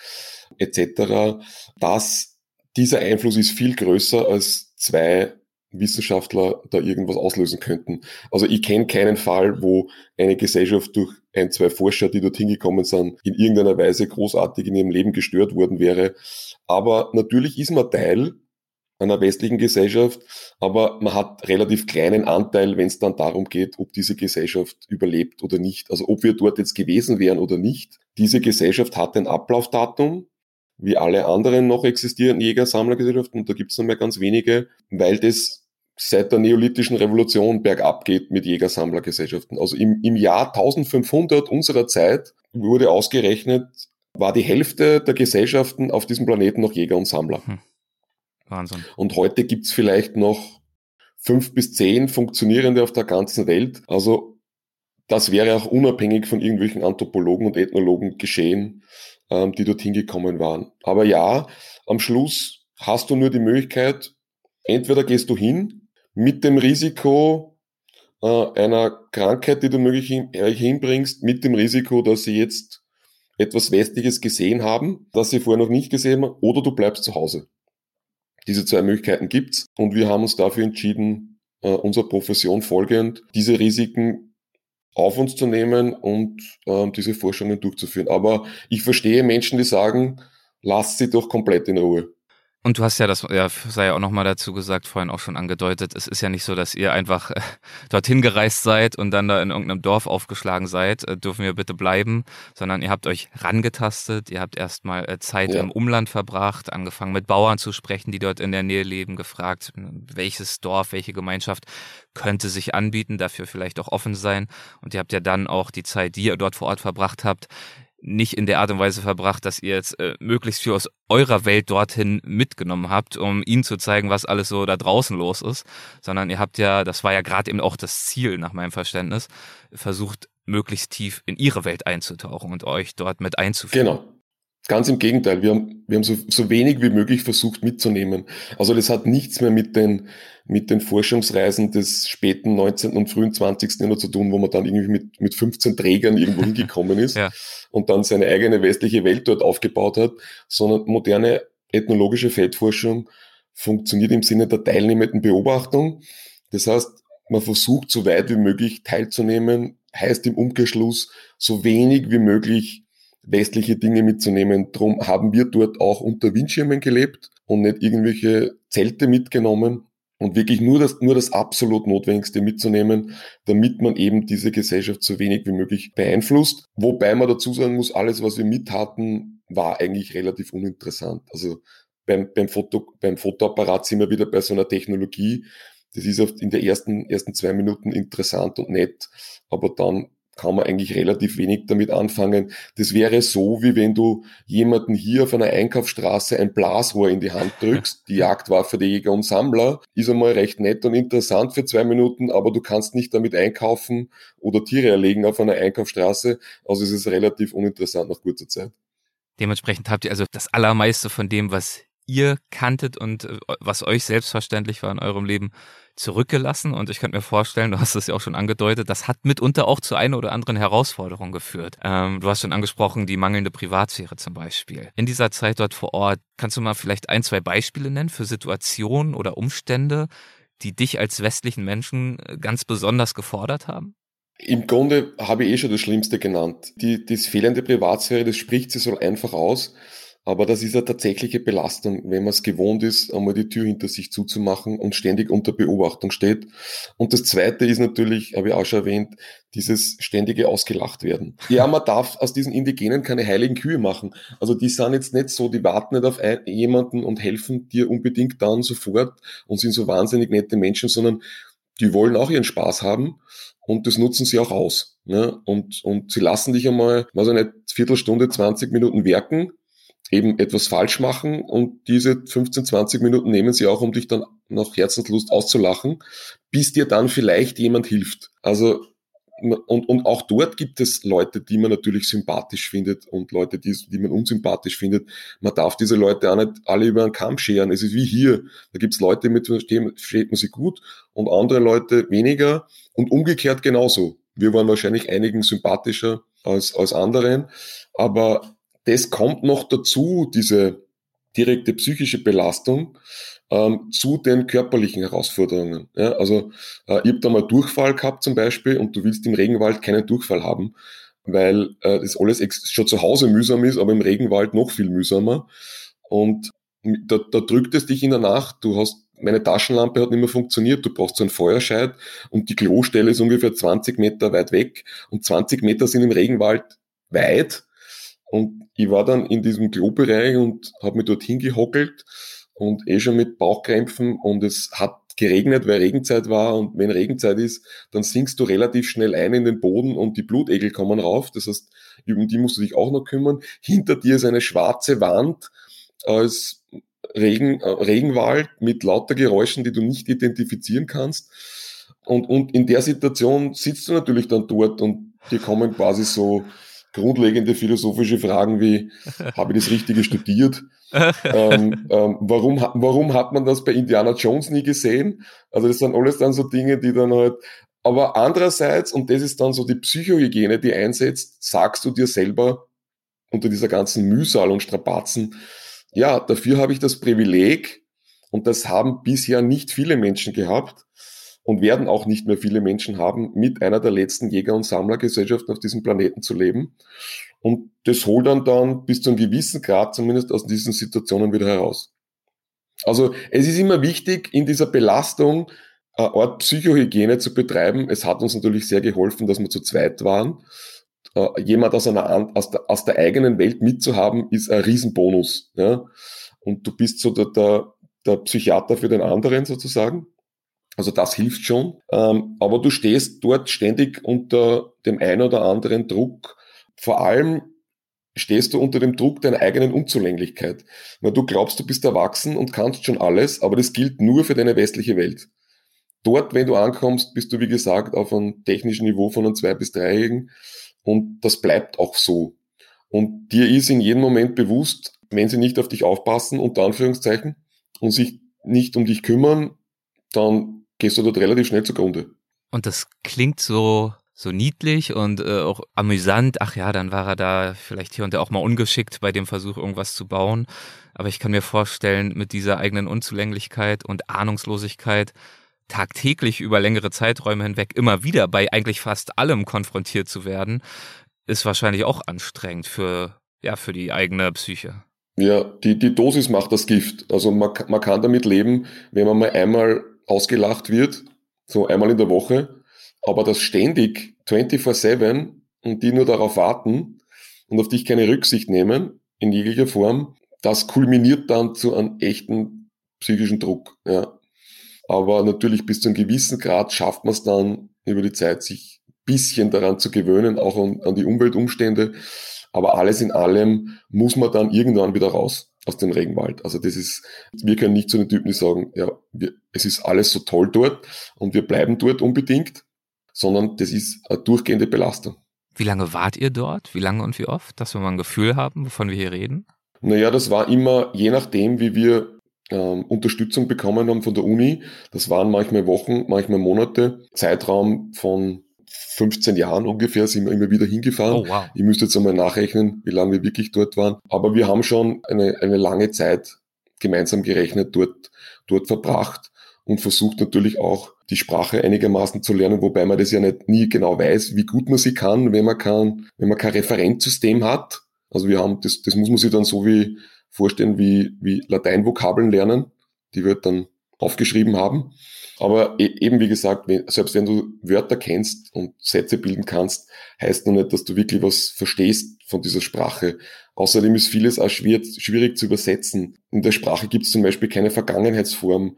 etc., dass dieser Einfluss ist viel größer als zwei Wissenschaftler da irgendwas auslösen könnten. Also ich kenne keinen Fall, wo eine Gesellschaft durch ein, zwei Forscher, die dorthin gekommen sind, in irgendeiner Weise großartig in ihrem Leben gestört worden wäre. Aber natürlich ist man Teil einer westlichen Gesellschaft, aber man hat relativ kleinen Anteil, wenn es dann darum geht, ob diese Gesellschaft überlebt oder nicht. Also ob wir dort jetzt gewesen wären oder nicht. Diese Gesellschaft hat ein Ablaufdatum, wie alle anderen noch existierenden Jäger-Sammlergesellschaften, und da gibt es noch mehr ganz wenige, weil das seit der neolithischen Revolution bergab geht mit Jägersammlergesellschaften. Also im, im Jahr 1500 unserer Zeit wurde ausgerechnet, war die Hälfte der Gesellschaften auf diesem Planeten noch Jäger und Sammler. Hm. Wahnsinn. Und heute gibt's vielleicht noch fünf bis zehn funktionierende auf der ganzen Welt. Also das wäre auch unabhängig von irgendwelchen Anthropologen und Ethnologen geschehen, ähm, die dorthin gekommen waren. Aber ja, am Schluss hast du nur die Möglichkeit, entweder gehst du hin mit dem Risiko äh, einer Krankheit, die du möglich äh, hinbringst, mit dem Risiko, dass sie jetzt etwas Westliches gesehen haben, das sie vorher noch nicht gesehen haben, oder du bleibst zu Hause. Diese zwei Möglichkeiten gibt's und wir haben uns dafür entschieden, äh, unserer Profession folgend, diese Risiken auf uns zu nehmen und äh, diese Forschungen durchzuführen. Aber ich verstehe Menschen, die sagen, lasst sie doch komplett in Ruhe. Und du hast ja das, ja, sei ja auch nochmal dazu gesagt, vorhin auch schon angedeutet, es ist ja nicht so, dass ihr einfach äh, dorthin gereist seid und dann da in irgendeinem Dorf aufgeschlagen seid, äh, dürfen wir bitte bleiben, sondern ihr habt euch rangetastet, ihr habt erstmal äh, Zeit ja. im Umland verbracht, angefangen mit Bauern zu sprechen, die dort in der Nähe leben, gefragt, welches Dorf, welche Gemeinschaft könnte sich anbieten, dafür vielleicht auch offen sein. Und ihr habt ja dann auch die Zeit, die ihr dort vor Ort verbracht habt, nicht in der Art und Weise verbracht, dass ihr jetzt äh, möglichst viel aus eurer Welt dorthin mitgenommen habt, um ihnen zu zeigen, was alles so da draußen los ist, sondern ihr habt ja, das war ja gerade eben auch das Ziel nach meinem Verständnis, versucht möglichst tief in ihre Welt einzutauchen und euch dort mit einzuführen. Genau. Ganz im Gegenteil, wir haben, wir haben so, so wenig wie möglich versucht mitzunehmen. Also das hat nichts mehr mit den, mit den Forschungsreisen des späten 19. und frühen 20. Jahrhunderts zu tun, wo man dann irgendwie mit, mit 15 Trägern irgendwo hingekommen ist ja. und dann seine eigene westliche Welt dort aufgebaut hat, sondern moderne ethnologische Feldforschung funktioniert im Sinne der teilnehmenden Beobachtung. Das heißt, man versucht so weit wie möglich teilzunehmen, heißt im Umkehrschluss so wenig wie möglich westliche Dinge mitzunehmen. Drum haben wir dort auch unter Windschirmen gelebt und nicht irgendwelche Zelte mitgenommen und wirklich nur das, nur das absolut Notwendigste mitzunehmen, damit man eben diese Gesellschaft so wenig wie möglich beeinflusst. Wobei man dazu sagen muss, alles, was wir mit hatten, war eigentlich relativ uninteressant. Also beim, beim, Foto, beim Fotoapparat sind wir wieder bei so einer Technologie. Das ist oft in den ersten, ersten zwei Minuten interessant und nett, aber dann kann man eigentlich relativ wenig damit anfangen. Das wäre so, wie wenn du jemanden hier auf einer Einkaufsstraße ein Blasrohr in die Hand drückst. Die Jagdwaffe der Jäger und Sammler ist einmal recht nett und interessant für zwei Minuten, aber du kannst nicht damit einkaufen oder Tiere erlegen auf einer Einkaufsstraße. Also es ist relativ uninteressant nach kurzer Zeit. Dementsprechend habt ihr also das Allermeiste von dem, was ihr kanntet und äh, was euch selbstverständlich war in eurem Leben, zurückgelassen. Und ich könnte mir vorstellen, du hast es ja auch schon angedeutet, das hat mitunter auch zu einer oder anderen Herausforderung geführt. Ähm, du hast schon angesprochen, die mangelnde Privatsphäre zum Beispiel. In dieser Zeit dort vor Ort, kannst du mal vielleicht ein, zwei Beispiele nennen für Situationen oder Umstände, die dich als westlichen Menschen äh, ganz besonders gefordert haben? Im Grunde habe ich eh schon das Schlimmste genannt. Die, das fehlende Privatsphäre, das spricht sich so einfach aus. Aber das ist eine tatsächliche Belastung, wenn man es gewohnt ist, einmal die Tür hinter sich zuzumachen und ständig unter Beobachtung steht. Und das Zweite ist natürlich, habe ich auch schon erwähnt, dieses ständige ausgelacht werden. Ja, man darf aus diesen Indigenen keine heiligen Kühe machen. Also die sind jetzt nicht so, die warten nicht auf jemanden und helfen dir unbedingt dann sofort und sind so wahnsinnig nette Menschen, sondern die wollen auch ihren Spaß haben und das nutzen sie auch aus. Ne? Und, und sie lassen dich einmal, weiß ich nicht, Viertelstunde, 20 Minuten werken eben etwas falsch machen und diese 15, 20 Minuten nehmen sie auch, um dich dann nach Herzenslust auszulachen, bis dir dann vielleicht jemand hilft. Also und, und auch dort gibt es Leute, die man natürlich sympathisch findet und Leute, die, die man unsympathisch findet. Man darf diese Leute auch nicht alle über einen Kamm scheren. Es ist wie hier. Da gibt es Leute, mit denen versteht man sich gut und andere Leute weniger und umgekehrt genauso. Wir waren wahrscheinlich einigen sympathischer als, als anderen, aber das kommt noch dazu, diese direkte psychische Belastung ähm, zu den körperlichen Herausforderungen. Ja, also äh, ich habe da mal Durchfall gehabt zum Beispiel und du willst im Regenwald keinen Durchfall haben, weil äh, das alles schon zu Hause mühsam ist, aber im Regenwald noch viel mühsamer. Und da, da drückt es dich in der Nacht, du hast meine Taschenlampe hat nicht mehr funktioniert, du brauchst so einen Feuerscheid und die Klostelle ist ungefähr 20 Meter weit weg und 20 Meter sind im Regenwald weit und ich war dann in diesem Klobereich und habe mich dorthin gehockelt und eh schon mit Bauchkrämpfen und es hat geregnet, weil Regenzeit war und wenn Regenzeit ist, dann sinkst du relativ schnell ein in den Boden und die Blutegel kommen rauf. Das heißt, um die musst du dich auch noch kümmern. Hinter dir ist eine schwarze Wand als Regen, äh, Regenwald mit lauter Geräuschen, die du nicht identifizieren kannst. Und, und in der Situation sitzt du natürlich dann dort und dir kommen quasi so grundlegende philosophische Fragen wie, habe ich das Richtige studiert? ähm, ähm, warum, warum hat man das bei Indiana Jones nie gesehen? Also das sind alles dann so Dinge, die dann halt, aber andererseits, und das ist dann so die Psychohygiene, die einsetzt, sagst du dir selber unter dieser ganzen Mühsal und Strapazen, ja, dafür habe ich das Privileg, und das haben bisher nicht viele Menschen gehabt, und werden auch nicht mehr viele Menschen haben, mit einer der letzten Jäger- und Sammlergesellschaften auf diesem Planeten zu leben. Und das holt dann dann bis zu einem gewissen Grad zumindest aus diesen Situationen wieder heraus. Also es ist immer wichtig, in dieser Belastung eine Art Psychohygiene zu betreiben. Es hat uns natürlich sehr geholfen, dass wir zu zweit waren. Äh, jemand aus, einer, aus, der, aus der eigenen Welt mitzuhaben, ist ein Riesenbonus. Ja? Und du bist so der, der, der Psychiater für den anderen sozusagen. Also das hilft schon. Ähm, aber du stehst dort ständig unter dem einen oder anderen Druck. Vor allem stehst du unter dem Druck deiner eigenen Unzulänglichkeit. Weil du glaubst, du bist erwachsen und kannst schon alles, aber das gilt nur für deine westliche Welt. Dort, wenn du ankommst, bist du, wie gesagt, auf einem technischen Niveau von einem Zwei- bis Dreijährigen und das bleibt auch so. Und dir ist in jedem Moment bewusst, wenn sie nicht auf dich aufpassen, unter Anführungszeichen, und sich nicht um dich kümmern, dann gehst du dort relativ schnell zugrunde. Und das klingt so so niedlich und äh, auch amüsant. Ach ja, dann war er da vielleicht hier und da auch mal ungeschickt bei dem Versuch, irgendwas zu bauen. Aber ich kann mir vorstellen, mit dieser eigenen Unzulänglichkeit und Ahnungslosigkeit tagtäglich über längere Zeiträume hinweg immer wieder bei eigentlich fast allem konfrontiert zu werden, ist wahrscheinlich auch anstrengend für, ja, für die eigene Psyche. Ja, die, die Dosis macht das Gift. Also man, man kann damit leben, wenn man mal einmal ausgelacht wird, so einmal in der Woche, aber das ständig 24-7 und die nur darauf warten und auf dich keine Rücksicht nehmen, in jeglicher Form, das kulminiert dann zu einem echten psychischen Druck. Ja. Aber natürlich bis zu einem gewissen Grad schafft man es dann über die Zeit, sich bisschen daran zu gewöhnen, auch an, an die Umweltumstände. Aber alles in allem muss man dann irgendwann wieder raus aus dem Regenwald. Also das ist, wir können nicht zu den Typen, die sagen, ja, wir, es ist alles so toll dort und wir bleiben dort unbedingt, sondern das ist eine durchgehende Belastung. Wie lange wart ihr dort? Wie lange und wie oft, dass wir mal ein Gefühl haben, wovon wir hier reden? Naja, das war immer, je nachdem, wie wir ähm, Unterstützung bekommen haben von der Uni. Das waren manchmal Wochen, manchmal Monate. Zeitraum von 15 Jahren ungefähr sind wir immer wieder hingefahren. Oh, wow. Ich müsste jetzt einmal nachrechnen, wie lange wir wirklich dort waren. Aber wir haben schon eine, eine lange Zeit gemeinsam gerechnet dort, dort verbracht und versucht natürlich auch die Sprache einigermaßen zu lernen, wobei man das ja nicht nie genau weiß, wie gut man sie kann, wenn man kann, wenn man kein Referenzsystem hat. Also wir haben, das, das muss man sich dann so wie vorstellen, wie, wie Lateinvokabeln lernen, die wir dann aufgeschrieben haben. Aber e-, eben wie gesagt, selbst wenn du Wörter kennst und Sätze bilden kannst, heißt noch nicht, dass du wirklich was verstehst von dieser Sprache. Außerdem ist vieles auch schwierig, zu übersetzen. In der Sprache gibt es zum Beispiel keine Vergangenheitsform,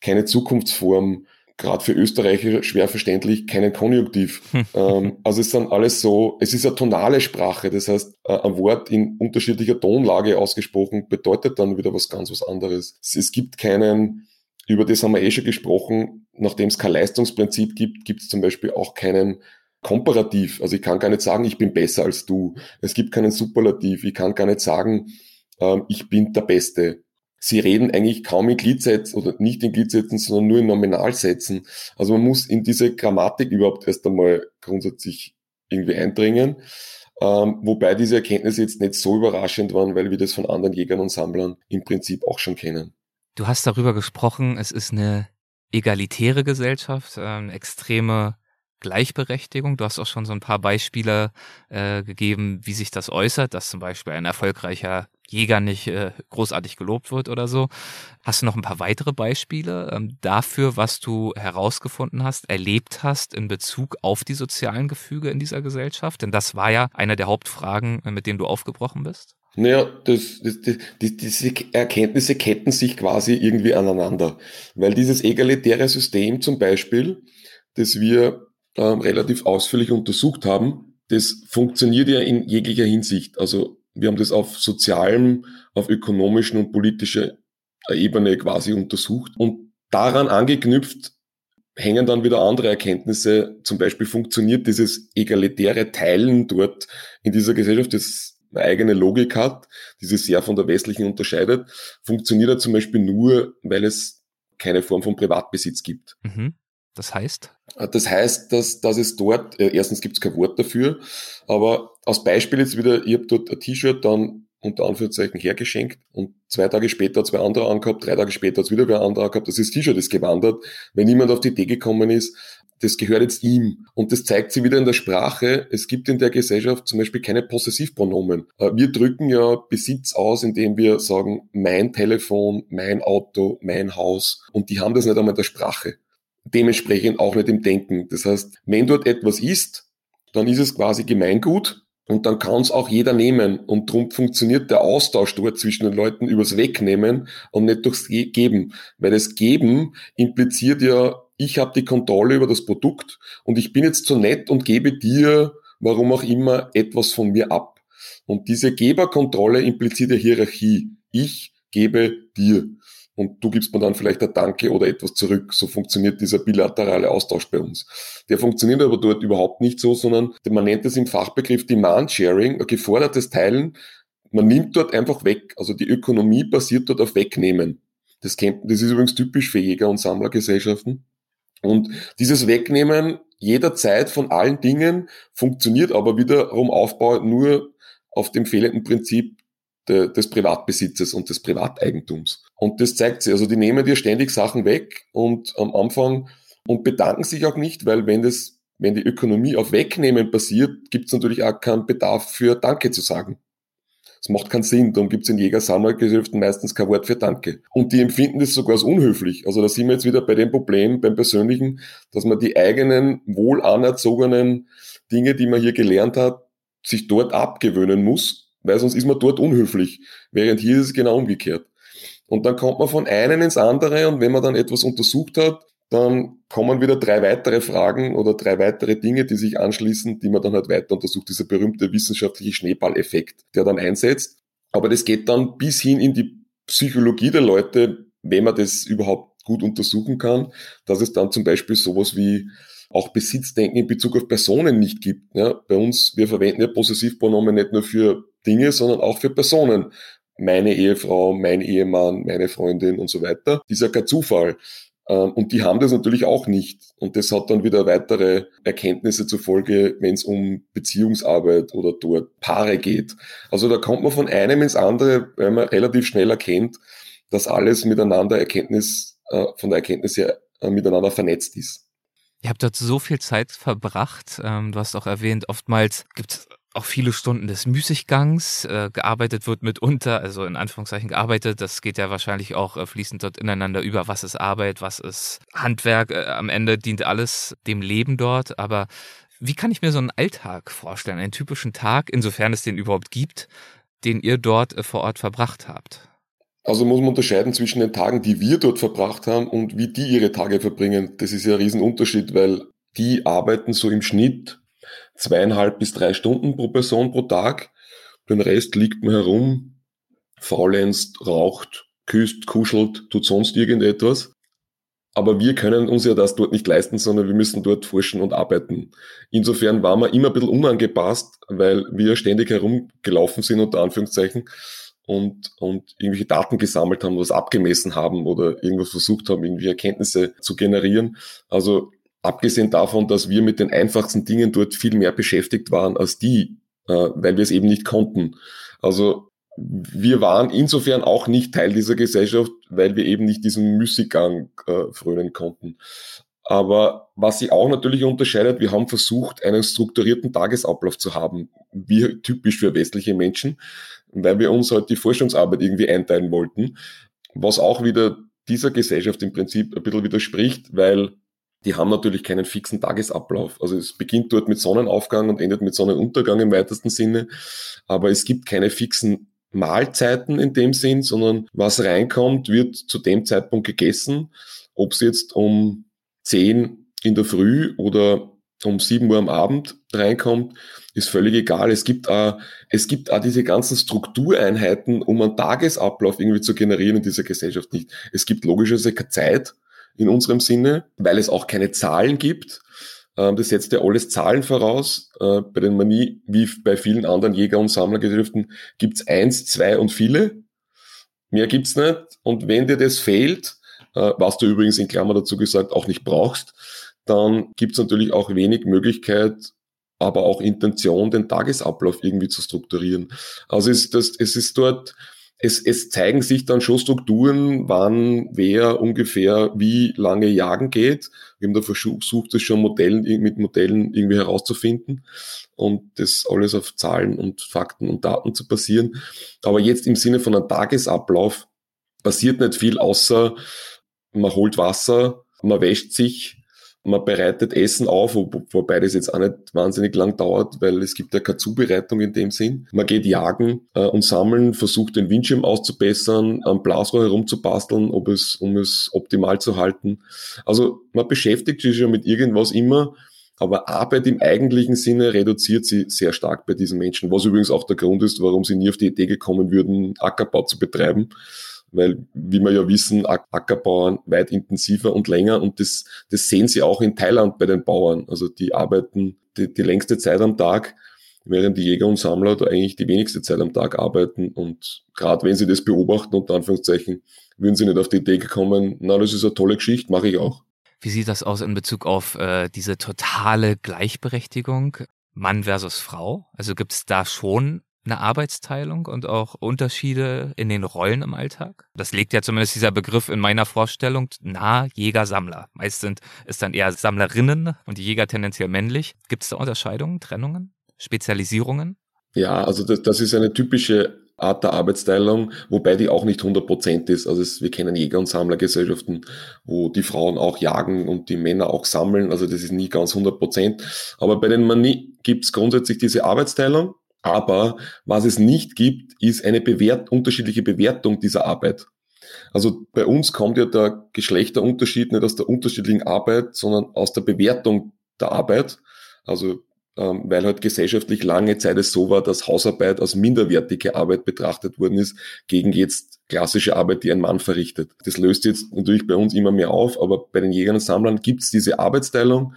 keine Zukunftsform, gerade für Österreicher schwer verständlich, keinen Konjunktiv. ähm, also es sind alles so, es ist eine tonale Sprache, das heißt, ein Wort in unterschiedlicher Tonlage ausgesprochen bedeutet dann wieder was ganz was anderes. Es gibt keinen über das haben wir eh schon gesprochen. Nachdem es kein Leistungsprinzip gibt, gibt es zum Beispiel auch keinen komparativ. Also ich kann gar nicht sagen, ich bin besser als du. Es gibt keinen Superlativ. Ich kann gar nicht sagen, ähm, ich bin der Beste. Sie reden eigentlich kaum in Gliedsätzen oder nicht in Gliedsätzen, sondern nur in Nominalsätzen. Also man muss in diese Grammatik überhaupt erst einmal grundsätzlich irgendwie eindringen. Ähm, wobei diese Erkenntnisse jetzt nicht so überraschend waren, weil wir das von anderen Jägern und Sammlern im Prinzip auch schon kennen. Du hast darüber gesprochen, es ist eine egalitäre Gesellschaft, äh, extreme Gleichberechtigung. Du hast auch schon so ein paar Beispiele äh, gegeben, wie sich das äußert, dass zum Beispiel ein erfolgreicher Jäger nicht äh, großartig gelobt wird oder so. Hast du noch ein paar weitere Beispiele ähm, dafür, was du herausgefunden hast, erlebt hast in Bezug auf die sozialen Gefüge in dieser Gesellschaft? Denn das war ja eine der Hauptfragen, äh, mit denen du aufgebrochen bist. Naja, das, das, das, diese Erkenntnisse ketten sich quasi irgendwie aneinander. Weil dieses egalitäre System zum Beispiel, das wir ähm, relativ ausführlich untersucht haben, das funktioniert ja in jeglicher Hinsicht. Also wir haben das auf sozialem, auf ökonomischen und politischer Ebene quasi untersucht. Und daran angeknüpft hängen dann wieder andere Erkenntnisse. Zum Beispiel funktioniert dieses egalitäre Teilen dort in dieser Gesellschaft, das eine eigene Logik hat, die sich sehr von der westlichen unterscheidet, funktioniert er zum Beispiel nur, weil es keine Form von Privatbesitz gibt. Mhm. Das heißt? Das heißt, dass, dass es dort, äh, erstens gibt es kein Wort dafür, aber als Beispiel jetzt wieder, ich habe dort ein T-Shirt dann unter Anführungszeichen hergeschenkt und zwei Tage später zwei andere angehabt, drei Tage später hat es wieder wer andere angehabt, das T-Shirt ist gewandert, wenn niemand auf die Idee gekommen ist, das gehört jetzt ihm. Und das zeigt sich wieder in der Sprache. Es gibt in der Gesellschaft zum Beispiel keine Possessivpronomen. Äh, wir drücken ja Besitz aus, indem wir sagen, mein Telefon, mein Auto, mein Haus. Und die haben das nicht einmal in der Sprache dementsprechend auch nicht im Denken. Das heißt, wenn dort etwas ist, dann ist es quasi Gemeingut und dann kann es auch jeder nehmen. Und darum funktioniert der Austausch dort zwischen den Leuten übers Wegnehmen und nicht durchs Geben. Weil das Geben impliziert ja, ich habe die Kontrolle über das Produkt und ich bin jetzt so nett und gebe dir, warum auch immer, etwas von mir ab. Und diese Geberkontrolle impliziert ja Hierarchie. Ich gebe dir und du gibst mir dann vielleicht ein Danke oder etwas zurück. So funktioniert dieser bilaterale Austausch bei uns. Der funktioniert aber dort überhaupt nicht so, sondern man nennt es im Fachbegriff Demand Sharing, gefordertes Teilen. Man nimmt dort einfach weg. Also die Ökonomie basiert dort auf Wegnehmen. Das ist übrigens typisch für Jäger- und Sammlergesellschaften. Und dieses Wegnehmen jederzeit von allen Dingen funktioniert aber wiederum aufbauend nur auf dem fehlenden Prinzip de, des Privatbesitzes und des Privateigentums. Und das zeigt sich. Also die nehmen dir ständig Sachen weg und am Anfang und bedanken sich auch nicht, weil wenn das, wenn die Ökonomie auf Wegnehmen basiert, gibt es natürlich auch keinen Bedarf für Danke zu sagen. Das macht keinen Sinn. Darum gibt es in Jäger-Sammlergesellschaften meistens kein Wort für Danke. Und die empfinden das sogar als unhöflich. Also da sind wir jetzt wieder bei dem Problem, beim Persönlichen, dass man die eigenen wohl anerzogenen Dinge, die man hier gelernt hat, sich dort abgewöhnen muss weil sonst ist man dort unhöflich. Während hier ist es genau umgekehrt. Und dann kommt man von einem ins andere und wenn man dann etwas untersucht hat, dann kommen wieder drei weitere Fragen oder drei weitere Dinge, die sich anschließen, die man dann halt weiter untersucht. Dieser berühmte wissenschaftliche Schneeballeffekt, der dann einsetzt. Aber das geht dann bis hin in die Psychologie der Leute, wenn man das überhaupt gut untersuchen kann, dass es dann zum Beispiel sowas wie auch Besitzdenken in Bezug auf Personen nicht gibt. Ja, bei uns, wir verwenden ja Possessivpronomen nicht nur für Dinge, sondern auch für Personen. Meine Ehefrau, mein Ehemann, meine Freundin und so weiter. Das ist ja kein Zufall. Ähm, und die haben das natürlich auch nicht. Und das hat dann wieder weitere Erkenntnisse zur Folge, wenn es um Beziehungsarbeit oder dort Paare geht. Also da kommt man von einem ins andere, weil man relativ schnell erkennt, dass alles miteinander Erkenntnis, äh, von der Erkenntnis her äh, miteinander vernetzt ist. Ihr habt dort so viel Zeit verbracht. Ähm, du hast auch erwähnt, oftmals gibt es auch viele Stunden des Müßiggangs. Äh, gearbeitet wird mitunter, also in Anführungszeichen gearbeitet. Das geht ja wahrscheinlich auch äh, fließend dort ineinander über. Was ist Arbeit, was ist Handwerk? Äh, am Ende dient alles dem Leben dort. Aber wie kann ich mir so einen Alltag vorstellen? Einen typischen Tag, insofern es den überhaupt gibt, den ihr dort äh, vor Ort verbracht habt? Also muss man unterscheiden zwischen den Tagen, die wir dort verbracht haben und wie die ihre Tage verbringen. Das ist ja ein Riesenunterschied, weil die arbeiten so im Schnitt zweieinhalb bis drei Stunden pro Person pro Tag. Den Rest liegt man herum, faulenzt, raucht, küsst, kuschelt, tut sonst irgendetwas. aber wir können uns ja das dort nicht leisten, sondern wir müssen dort forschen und arbeiten. Insofern waren wir immer ein bisschen unangepasst, weil wir ständig herumgelaufen sind, unter Anführungszeichen, und, und irgendwelche Daten gesammelt haben, was abgemessen haben oder irgendwas versucht haben, irgendwie Erkenntnisse zu generieren. Also abgesehen davon, dass wir mit den einfachsten Dingen dort viel mehr beschäftigt waren als die, äh, weil wir es eben nicht konnten. Also wir waren insofern auch nicht Teil dieser Gesellschaft, weil wir eben nicht diesen Müßiggang äh, frönen konnten. Aber was sich auch natürlich unterscheidet, wir haben versucht, einen strukturierten Tagesablauf zu haben, wie typisch für westliche Menschen, weil wir uns halt die Forschungsarbeit irgendwie einteilen wollten, was auch wieder dieser Gesellschaft im Prinzip ein bisschen widerspricht, weil die haben natürlich keinen fixen Tagesablauf. Also es beginnt dort mit Sonnenaufgang und endet mit Sonnenuntergang im weitesten Sinne, aber es gibt keine fixen Mahlzeiten in dem Sinn, sondern was reinkommt, wird zu dem Zeitpunkt gegessen. Ob es jetzt um 10 in der Früh oder um 7 Uhr am Abend reinkommt, ist völlig egal. Es gibt auch, es gibt auch diese ganzen Struktureinheiten, um einen Tagesablauf irgendwie zu generieren in dieser Gesellschaft nicht. Es gibt logischerweise keine Zeit in unserem Sinne, weil es auch keine Zahlen gibt. Ähm, das setzt ja alles Zahlen voraus. Äh, bei den Manie, wie bei vielen anderen Jäger- und Sammlergeschäften, gibt's eins, zwei und viele. Mehr gibt's nicht. Und wenn dir das fehlt, äh, was du übrigens in Klammer dazu gesagt auch nicht brauchst, dann gibt's natürlich auch wenig Möglichkeit, aber auch Intention, den Tagesablauf irgendwie zu strukturieren. Also ist das, es ist dort, es, es zeigen sich dann schon Strukturen, wann wer ungefähr wie lange jagen geht. Wir haben da versucht, das schon Modellen, mit Modellen irgendwie herauszufinden und das alles auf Zahlen und Fakten und Daten zu basieren. Aber jetzt im Sinne von einem Tagesablauf passiert nicht viel, außer man holt Wasser, man wäscht sich, man bereitet Essen auf, wo, wobei das jetzt auch nicht wahnsinnig lang dauert, weil es gibt ja keine Zubereitung in dem Sinn. Man geht jagen äh, und sammeln, versucht den Windschirm auszubessern, am Blasrohr herumzubasteln, ob es, um es optimal zu halten. Also man beschäftigt sich schon mit irgendwas immer, aber Arbeit im eigentlichen Sinne reduziert sie sehr stark bei diesen Menschen, was übrigens auch der Grund ist, warum sie nie auf die Idee gekommen würden, Ackerbau zu betreiben weil, wie wir ja wissen, Ackerbauern weit intensiver und länger und das, das sehen sie auch in Thailand bei den Bauern. Also die arbeiten die, die längste Zeit am Tag, während die Jäger und Sammler da eigentlich die wenigste Zeit am Tag arbeiten und gerade wenn sie das beobachten, unter Anführungszeichen, würden sie nicht auf die Idee gekommen, na, das ist eine tolle Geschichte, mache ich auch. Wie sieht das aus in Bezug auf äh, diese totale Gleichberechtigung? Mann versus Frau? Also gibt es da schon eine Arbeitsteilung und auch Unterschiede in den Rollen im Alltag? Das legt ja zumindest dieser Begriff in meiner Vorstellung nahe Jäger-Sammler. Meist sind es dann eher Sammlerinnen und die Jäger tendenziell männlich. Gibt es da Unterscheidungen, Trennungen, Spezialisierungen? Ja, also das, das ist eine typische Art der Arbeitsteilung, wobei die auch nicht 100 Prozent ist. Also es, wir kennen Jäger- und Sammlergesellschaften, wo die Frauen auch jagen und die Männer auch sammeln. Also das ist nie ganz 100 Prozent. Aber bei den Manie gibt es grundsätzlich diese Arbeitsteilung. Aber was es nicht gibt, ist eine Bewert unterschiedliche Bewertung dieser Arbeit. Also bei uns kommt ja der Geschlechterunterschied nicht aus der unterschiedlichen Arbeit, sondern aus der Bewertung der Arbeit. Also ähm, weil halt gesellschaftlich lange Zeit es so war, dass Hausarbeit als minderwertige Arbeit betrachtet worden ist, gegen jetzt klassische Arbeit, die ein Mann verrichtet. Das löst jetzt natürlich bei uns immer mehr auf, aber bei den Jägern und Sammlern gibt es diese Arbeitsteilung,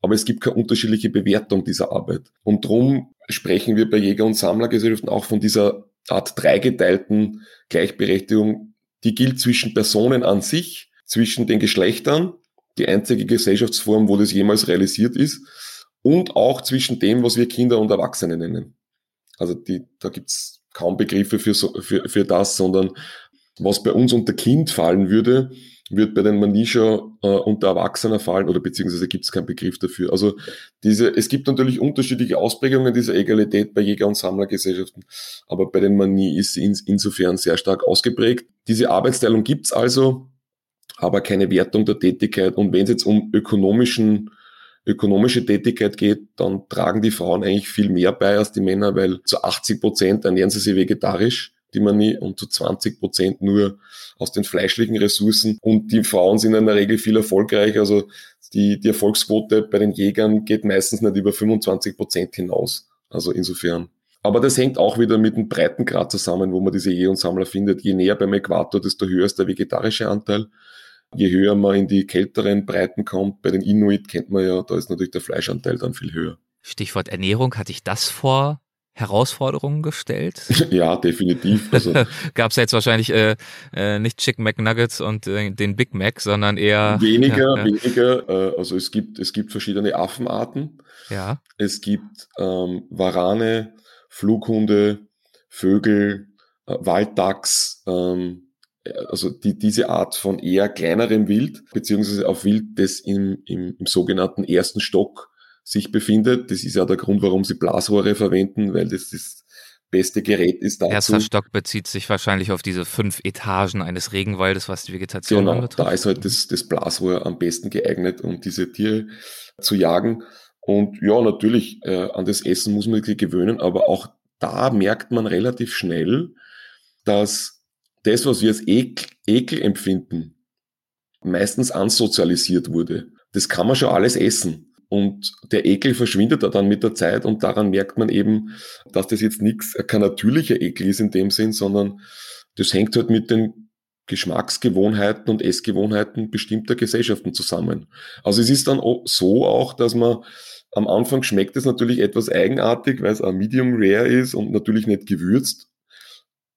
aber es gibt keine unterschiedliche Bewertung dieser Arbeit. Und drum sprechen wir bei Jäger- und Sammlergesellschaften auch von dieser Art dreigeteilten Gleichberechtigung. Die gilt zwischen Personen an sich, zwischen den Geschlechtern, die einzige Gesellschaftsform, wo das jemals realisiert ist, und auch zwischen dem, was wir Kinder und Erwachsene nennen. Also die, da gibt's kaum Begriffe für, so, für, für das, sondern was bei uns unter Kind fallen würde, wird bei den Manisha äh, unter Erwachsener fallen oder beziehungsweise gibt es keinen Begriff dafür. Also diese, es gibt natürlich unterschiedliche Ausprägungen dieser Egalität bei Jäger- und Sammlergesellschaften, aber bei den Manie ist sie in, insofern sehr stark ausgeprägt. Diese Arbeitsteilung gibt's also, aber keine Wertung der Tätigkeit. Und wenn es jetzt um ökonomischen ökonomische Tätigkeit geht, dann tragen die Frauen eigentlich viel mehr bei als die Männer, weil zu 80 Prozent ernähren sie sich vegetarisch die man nie und zu 20 Prozent nur aus den fleischlichen Ressourcen. Und die Frauen sind in der Regel viel erfolgreicher. Also die, die Erfolgsquote bei den Jägern geht meistens nicht über 25 Prozent hinaus. Also insofern. Aber das hängt auch wieder mit dem Breitengrad zusammen, wo man diese Jäger und Sammler findet. Je näher beim Äquator, desto höher ist der vegetarische Anteil. Je höher man in die kälteren Breiten kommt, bei den Inuit kennt man ja, da ist natürlich der Fleischanteil dann viel höher. Stichwort Ernährung, hatte ich das vor Herausforderungen gestellt? ja, definitiv. Also, Gab es jetzt wahrscheinlich äh, äh, nicht Chicken McNuggets und äh, den Big Mac, sondern eher weniger, ja, weniger. Äh, also es gibt es gibt verschiedene Affenarten. Ja. Es gibt ähm, Warane, Flughunde, Vögel, äh, Walddachs. Ähm, also die, diese Art von eher kleinerem Wild, beziehungsweise auf Wild, das im, im, im sogenannten ersten Stock sich befindet. Das ist ja der Grund, warum sie Blasrohre verwenden, weil das das beste Gerät ist dazu. Erster Stock bezieht sich wahrscheinlich auf diese fünf Etagen eines Regenwaldes, was die Vegetation genau, betrifft. Da ist halt das, das Blasrohr am besten geeignet, um diese Tiere zu jagen. Und ja, natürlich, äh, an das Essen muss man sich gewöhnen, aber auch da merkt man relativ schnell, dass das, was wir als Ekel, Ekel empfinden, meistens ansozialisiert wurde. Das kann man schon alles essen. Und der Ekel verschwindet da dann mit der Zeit und daran merkt man eben, dass das jetzt nichts, kein natürlicher Ekel ist in dem Sinn, sondern das hängt halt mit den Geschmacksgewohnheiten und Essgewohnheiten bestimmter Gesellschaften zusammen. Also es ist dann so auch, dass man am Anfang schmeckt es natürlich etwas eigenartig, weil es ein Medium Rare ist und natürlich nicht gewürzt.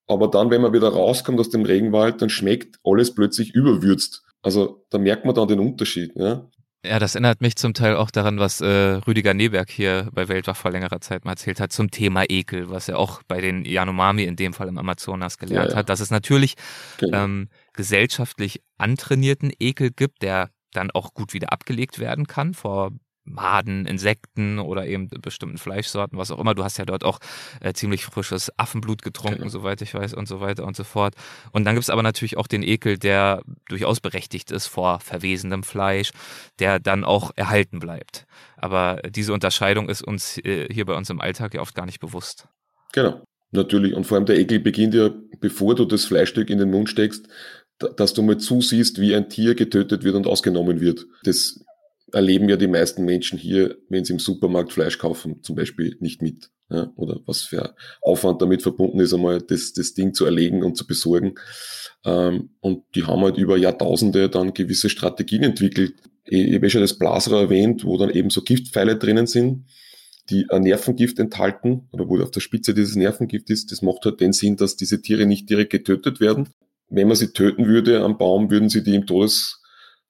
Aber dann, wenn man wieder rauskommt aus dem Regenwald, dann schmeckt alles plötzlich überwürzt. Also da merkt man dann den Unterschied. Ja? Ja, das erinnert mich zum Teil auch daran, was äh, Rüdiger Neberg hier bei Weltwach vor längerer Zeit mal erzählt hat zum Thema Ekel, was er auch bei den Yanomami in dem Fall im Amazonas gelernt ja, ja. hat, dass es natürlich genau. ähm, gesellschaftlich antrainierten Ekel gibt, der dann auch gut wieder abgelegt werden kann vor Maden, Insekten oder eben bestimmten Fleischsorten, was auch immer. Du hast ja dort auch äh, ziemlich frisches Affenblut getrunken, genau. soweit ich weiß, und so weiter und so fort. Und dann gibt es aber natürlich auch den Ekel, der durchaus berechtigt ist vor verwesendem Fleisch, der dann auch erhalten bleibt. Aber diese Unterscheidung ist uns äh, hier bei uns im Alltag ja oft gar nicht bewusst. Genau, natürlich. Und vor allem der Ekel beginnt ja, bevor du das Fleischstück in den Mund steckst, dass du mal zusiehst, wie ein Tier getötet wird und ausgenommen wird. Das erleben ja die meisten Menschen hier, wenn sie im Supermarkt Fleisch kaufen, zum Beispiel nicht mit. Ja, oder was für Aufwand damit verbunden ist, einmal das, das Ding zu erlegen und zu besorgen. Ähm, und die haben halt über Jahrtausende dann gewisse Strategien entwickelt. Ich, ich habe schon das Blasrohr erwähnt, wo dann eben so Giftpfeile drinnen sind, die ein Nervengift enthalten, oder wo auf der Spitze dieses Nervengift ist. Das macht halt den Sinn, dass diese Tiere nicht direkt getötet werden. Wenn man sie töten würde am Baum, würden sie die im Todes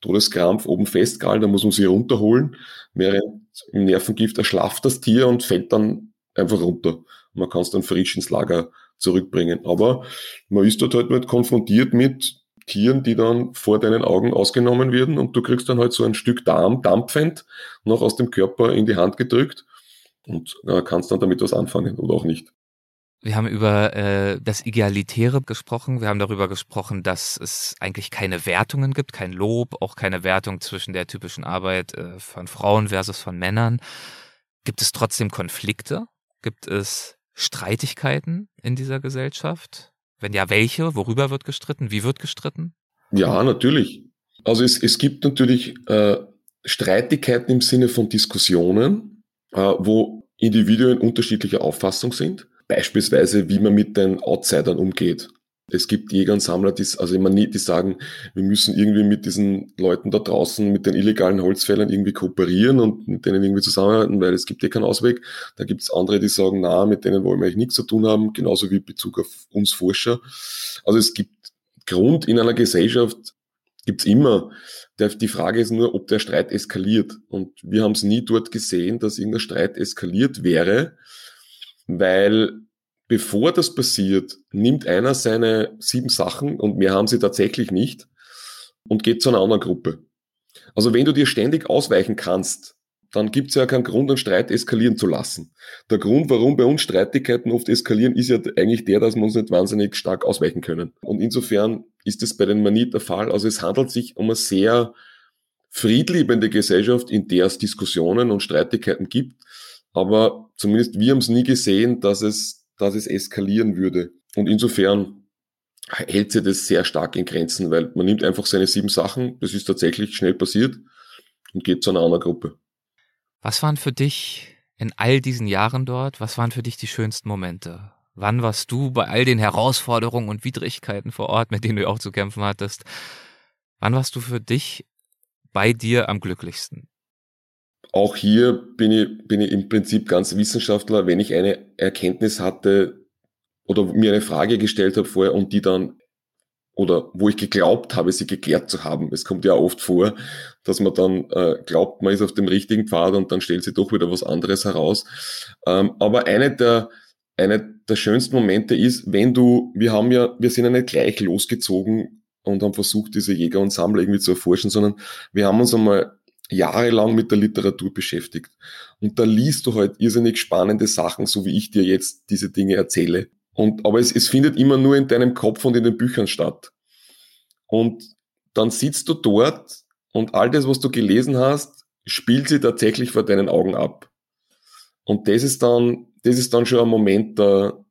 Todeskrampf oben festgehalten, da muss man sie runterholen. Während im Nervengift erschlafft das Tier und fällt dann einfach runter. Man kann es dann frisch ins Lager zurückbringen. Aber man ist dort halt mit konfrontiert mit Tieren, die dann vor deinen Augen ausgenommen werden und du kriegst dann halt so ein Stück Darm dampfend noch aus dem Körper in die Hand gedrückt und äh, kannst dann damit was anfangen oder auch nicht. Wir haben über äh, das Egalitäre gesprochen. Wir haben darüber gesprochen, dass es eigentlich keine Wertungen gibt, kein Lob, auch keine Wertung zwischen der typischen Arbeit äh, von Frauen versus von Männern. Gibt es trotzdem Konflikte? Gibt es Streitigkeiten in dieser Gesellschaft? Wenn ja, welche? Worüber wird gestritten? Wie wird gestritten? Ja, natürlich. Also es, es gibt natürlich äh, Streitigkeiten im Sinne von Diskussionen, äh, wo Individuen unterschiedlicher Auffassung sind. Beispielsweise, wie man mit den Outsidern umgeht. Es gibt Jäger und Sammler, die, also immer nie, die sagen, wir müssen irgendwie mit diesen Leuten da draußen, mit den illegalen Holzfällern irgendwie kooperieren und mit denen irgendwie zusammenarbeiten, weil es gibt eh keinen Ausweg. Da gibt es andere, die sagen, na, mit denen wollen wir eigentlich nichts zu tun haben, genauso wie Bezug auf uns Forscher. Also es gibt Grund in einer Gesellschaft, gibt's immer. die Frage ist nur, ob der Streit eskaliert. Und wir haben es nie dort gesehen, dass irgendein Streit eskaliert wäre weil bevor das passiert, nimmt einer seine sieben Sachen und mehr haben sie tatsächlich nicht und geht zu einer anderen Gruppe. Also wenn du dir ständig ausweichen kannst, dann gibt es ja keinen Grund, einen Streit eskalieren zu lassen. Der Grund, warum bei uns Streitigkeiten oft eskalieren, ist ja eigentlich der, dass wir uns nicht wahnsinnig stark ausweichen können. Und insofern ist es bei den Manit der Fall. Also es handelt sich um eine sehr friedliebende Gesellschaft, in der es Diskussionen und Streitigkeiten gibt aber zumindest wir haben es nie gesehen, dass es, dass es eskalieren würde. Und insofern hält sie das sehr stark in Grenzen, weil man nimmt einfach seine sieben Sachen, das ist tatsächlich schnell passiert und geht zu einer anderen Gruppe. Was waren für dich in all diesen Jahren dort, was waren für dich die schönsten Momente? Wann warst du bei all den Herausforderungen und Widrigkeiten vor Ort, mit denen du auch zu kämpfen hattest? Wann warst du für dich bei dir am glücklichsten? Auch hier bin ich, bin ich im Prinzip ganz Wissenschaftler. Wenn ich eine Erkenntnis hatte oder mir eine Frage gestellt habe vorher und die dann oder wo ich geglaubt habe, sie geklärt zu haben. Es kommt ja oft vor, dass man dann äh, glaubt, man ist auf dem richtigen Pfad und dann stellt sich doch wieder was anderes heraus. Ähm, aber eine der, eine der schönsten Momente ist, wenn du, wir haben ja, wir sind ja nicht gleich losgezogen und haben versucht, diese Jäger und Sammler irgendwie zu erforschen, sondern wir haben uns einmal jahrelang mit der Literatur beschäftigt. Und da liest du halt irrsinnig spannende Sachen, so wie ich dir jetzt diese Dinge erzähle. Und, aber es, es findet immer nur in deinem Kopf und in den Büchern statt. Und dann sitzt du dort und all das, was du gelesen hast, spielt sie tatsächlich vor deinen Augen ab. Und das ist dann, das ist dann schon ein Moment der,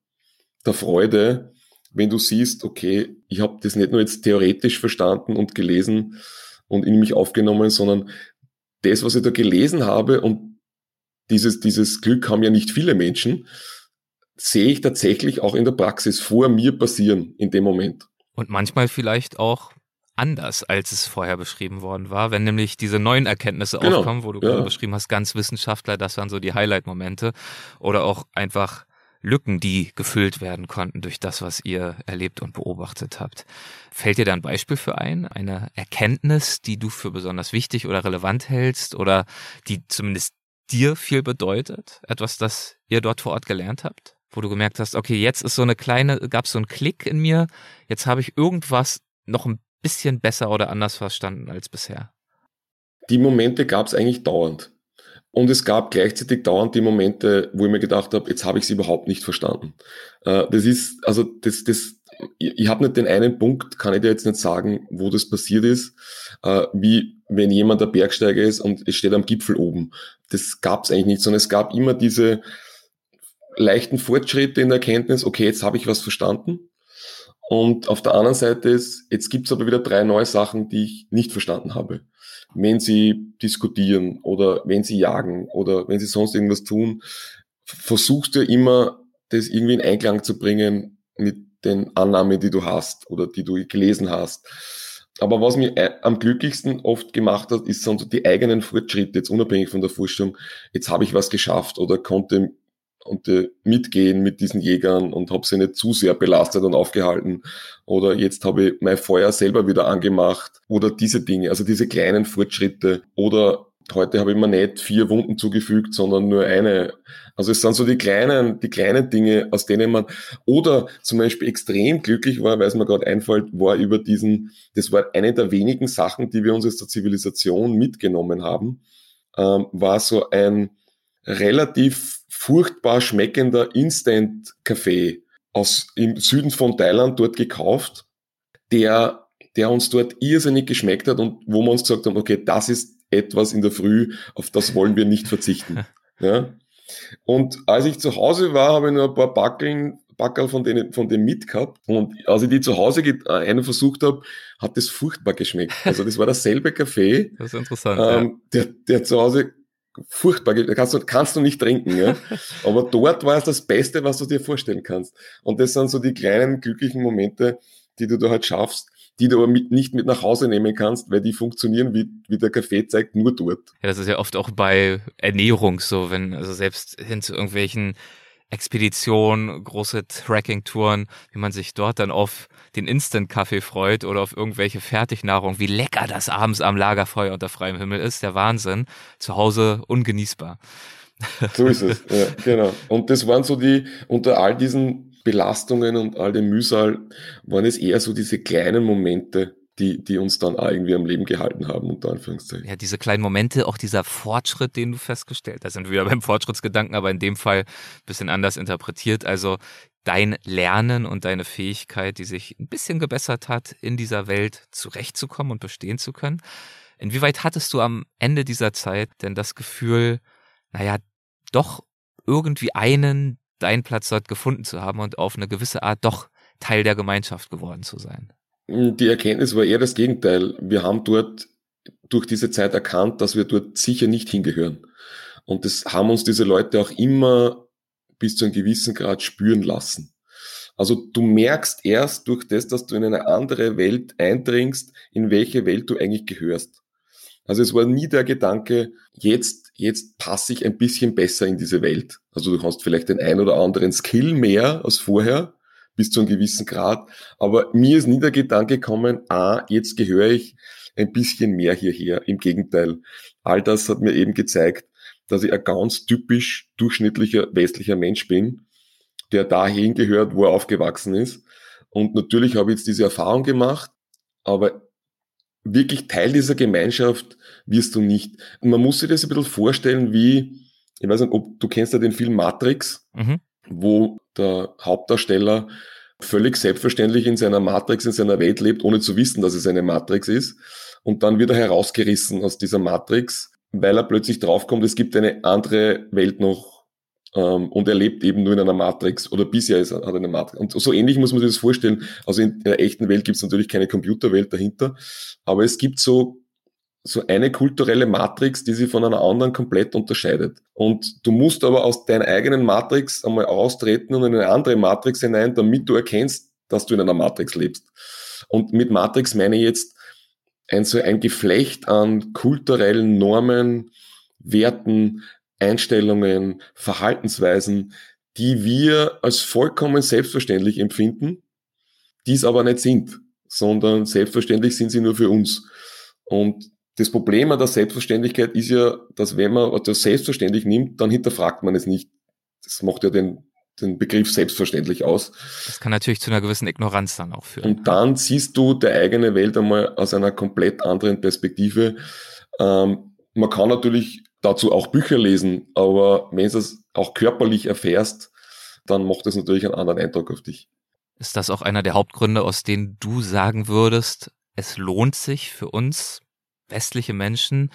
der Freude, wenn du siehst, okay, ich habe das nicht nur jetzt theoretisch verstanden und gelesen und in mich aufgenommen, sondern das, was ich da gelesen habe und dieses, dieses Glück haben ja nicht viele Menschen, sehe ich tatsächlich auch in der Praxis vor mir passieren in dem Moment. Und manchmal vielleicht auch anders, als es vorher beschrieben worden war, wenn nämlich diese neuen Erkenntnisse genau. aufkommen, wo du ja. beschrieben hast, ganz Wissenschaftler, das waren so die Highlight-Momente oder auch einfach Lücken, die gefüllt werden konnten durch das, was ihr erlebt und beobachtet habt. Fällt dir da ein Beispiel für ein? Eine Erkenntnis, die du für besonders wichtig oder relevant hältst oder die zumindest dir viel bedeutet? Etwas, das ihr dort vor Ort gelernt habt? Wo du gemerkt hast, okay, jetzt ist so eine kleine, gab es so einen Klick in mir, jetzt habe ich irgendwas noch ein bisschen besser oder anders verstanden als bisher. Die Momente gab es eigentlich dauernd. Und es gab gleichzeitig dauernd die Momente, wo ich mir gedacht habe, jetzt habe ich es überhaupt nicht verstanden. Äh, das ist, also das, das, ich habe nicht den einen Punkt, kann ich dir jetzt nicht sagen, wo das passiert ist, äh, wie wenn jemand der Bergsteiger ist und es steht am Gipfel oben. Das gab es eigentlich nicht, sondern es gab immer diese leichten Fortschritte in der Erkenntnis, okay, jetzt habe ich was verstanden. Und auf der anderen Seite ist, jetzt gibt es aber wieder drei neue Sachen, die ich nicht verstanden habe wenn sie diskutieren oder wenn sie jagen oder wenn sie sonst irgendwas tun, versuchst du immer, das irgendwie in Einklang zu bringen mit den Annahmen, die du hast oder die du gelesen hast. Aber was mir am glücklichsten oft gemacht hat, ist die eigenen Fortschritte, jetzt unabhängig von der Forschung. Jetzt habe ich was geschafft oder konnte und äh, mitgehen mit diesen Jägern und habe sie nicht zu sehr belastet und aufgehalten. Oder jetzt habe ich mein Feuer selber wieder angemacht. Oder diese Dinge, also diese kleinen Fortschritte. Oder heute habe ich mir nicht vier Wunden zugefügt, sondern nur eine. Also es sind so die kleinen, die kleinen Dinge, aus denen man, oder zum Beispiel extrem glücklich war, weil es mir gerade einfällt, war über diesen, das war eine der wenigen Sachen, die wir uns aus der Zivilisation mitgenommen haben, ähm, war so ein relativ furchtbar schmeckender Instant-Kaffee aus im Süden von Thailand dort gekauft, der, der uns dort irrsinnig geschmeckt hat und wo wir uns gesagt haben, okay, das ist etwas in der Früh, auf das wollen wir nicht verzichten. ja. Und als ich zu Hause war, habe ich nur ein paar Backeln, Backel von, denen, von dem mitgehabt. Und als ich die zu Hause äh, einen versucht habe, hat das furchtbar geschmeckt. Also das war derselbe Kaffee. Das ist interessant. Ähm, ja. der, der zu Hause furchtbar, kannst du, kannst du nicht trinken, ja. Aber dort war es das Beste, was du dir vorstellen kannst. Und das sind so die kleinen glücklichen Momente, die du da halt schaffst, die du aber mit, nicht mit nach Hause nehmen kannst, weil die funktionieren, wie, wie der Kaffee zeigt, nur dort. Ja, das ist ja oft auch bei Ernährung so, wenn, also selbst hin zu irgendwelchen Expeditionen, große Tracking-Touren, wie man sich dort dann auf den Instant-Kaffee freut oder auf irgendwelche Fertignahrung, wie lecker das abends am Lagerfeuer unter freiem Himmel ist, der Wahnsinn. Zu Hause ungenießbar. So ist es, ja, genau. Und das waren so die, unter all diesen Belastungen und all dem Mühsal, waren es eher so diese kleinen Momente, die, die uns dann irgendwie am Leben gehalten haben, unter Anführungszeichen. Ja, diese kleinen Momente, auch dieser Fortschritt, den du festgestellt hast, sind wir wieder beim Fortschrittsgedanken, aber in dem Fall ein bisschen anders interpretiert. Also dein Lernen und deine Fähigkeit, die sich ein bisschen gebessert hat, in dieser Welt zurechtzukommen und bestehen zu können. Inwieweit hattest du am Ende dieser Zeit denn das Gefühl, naja, doch irgendwie einen, deinen Platz dort gefunden zu haben und auf eine gewisse Art doch Teil der Gemeinschaft geworden zu sein? Die Erkenntnis war eher das Gegenteil. Wir haben dort durch diese Zeit erkannt, dass wir dort sicher nicht hingehören. Und das haben uns diese Leute auch immer bis zu einem gewissen Grad spüren lassen. Also du merkst erst durch das, dass du in eine andere Welt eindringst, in welche Welt du eigentlich gehörst. Also es war nie der Gedanke, jetzt, jetzt passe ich ein bisschen besser in diese Welt. Also du hast vielleicht den ein oder anderen Skill mehr als vorher, bis zu einem gewissen Grad. Aber mir ist nie der Gedanke gekommen, ah, jetzt gehöre ich ein bisschen mehr hierher. Im Gegenteil. All das hat mir eben gezeigt, dass ich ein ganz typisch durchschnittlicher westlicher Mensch bin, der dahin gehört, wo er aufgewachsen ist. Und natürlich habe ich jetzt diese Erfahrung gemacht, aber wirklich Teil dieser Gemeinschaft wirst du nicht. Und man muss sich das ein bisschen vorstellen, wie, ich weiß nicht, ob du kennst ja den Film Matrix, mhm. wo der Hauptdarsteller völlig selbstverständlich in seiner Matrix, in seiner Welt lebt, ohne zu wissen, dass es eine Matrix ist. Und dann wird er herausgerissen aus dieser Matrix, weil er plötzlich draufkommt, es gibt eine andere Welt noch ähm, und er lebt eben nur in einer Matrix oder bisher ist, hat er eine Matrix. Und so ähnlich muss man sich das vorstellen. Also in der echten Welt gibt es natürlich keine Computerwelt dahinter, aber es gibt so so eine kulturelle Matrix, die sich von einer anderen komplett unterscheidet. Und du musst aber aus deiner eigenen Matrix einmal austreten und in eine andere Matrix hinein, damit du erkennst, dass du in einer Matrix lebst. Und mit Matrix meine ich jetzt ein so ein Geflecht an kulturellen Normen, Werten, Einstellungen, Verhaltensweisen, die wir als vollkommen selbstverständlich empfinden, dies aber nicht sind, sondern selbstverständlich sind sie nur für uns. Und das Problem an der Selbstverständlichkeit ist ja, dass wenn man das selbstverständlich nimmt, dann hinterfragt man es nicht. Das macht ja den, den Begriff selbstverständlich aus. Das kann natürlich zu einer gewissen Ignoranz dann auch führen. Und dann siehst du der eigene Welt einmal aus einer komplett anderen Perspektive. Ähm, man kann natürlich dazu auch Bücher lesen, aber wenn du es auch körperlich erfährst, dann macht es natürlich einen anderen Eindruck auf dich. Ist das auch einer der Hauptgründe, aus denen du sagen würdest, es lohnt sich für uns westliche Menschen,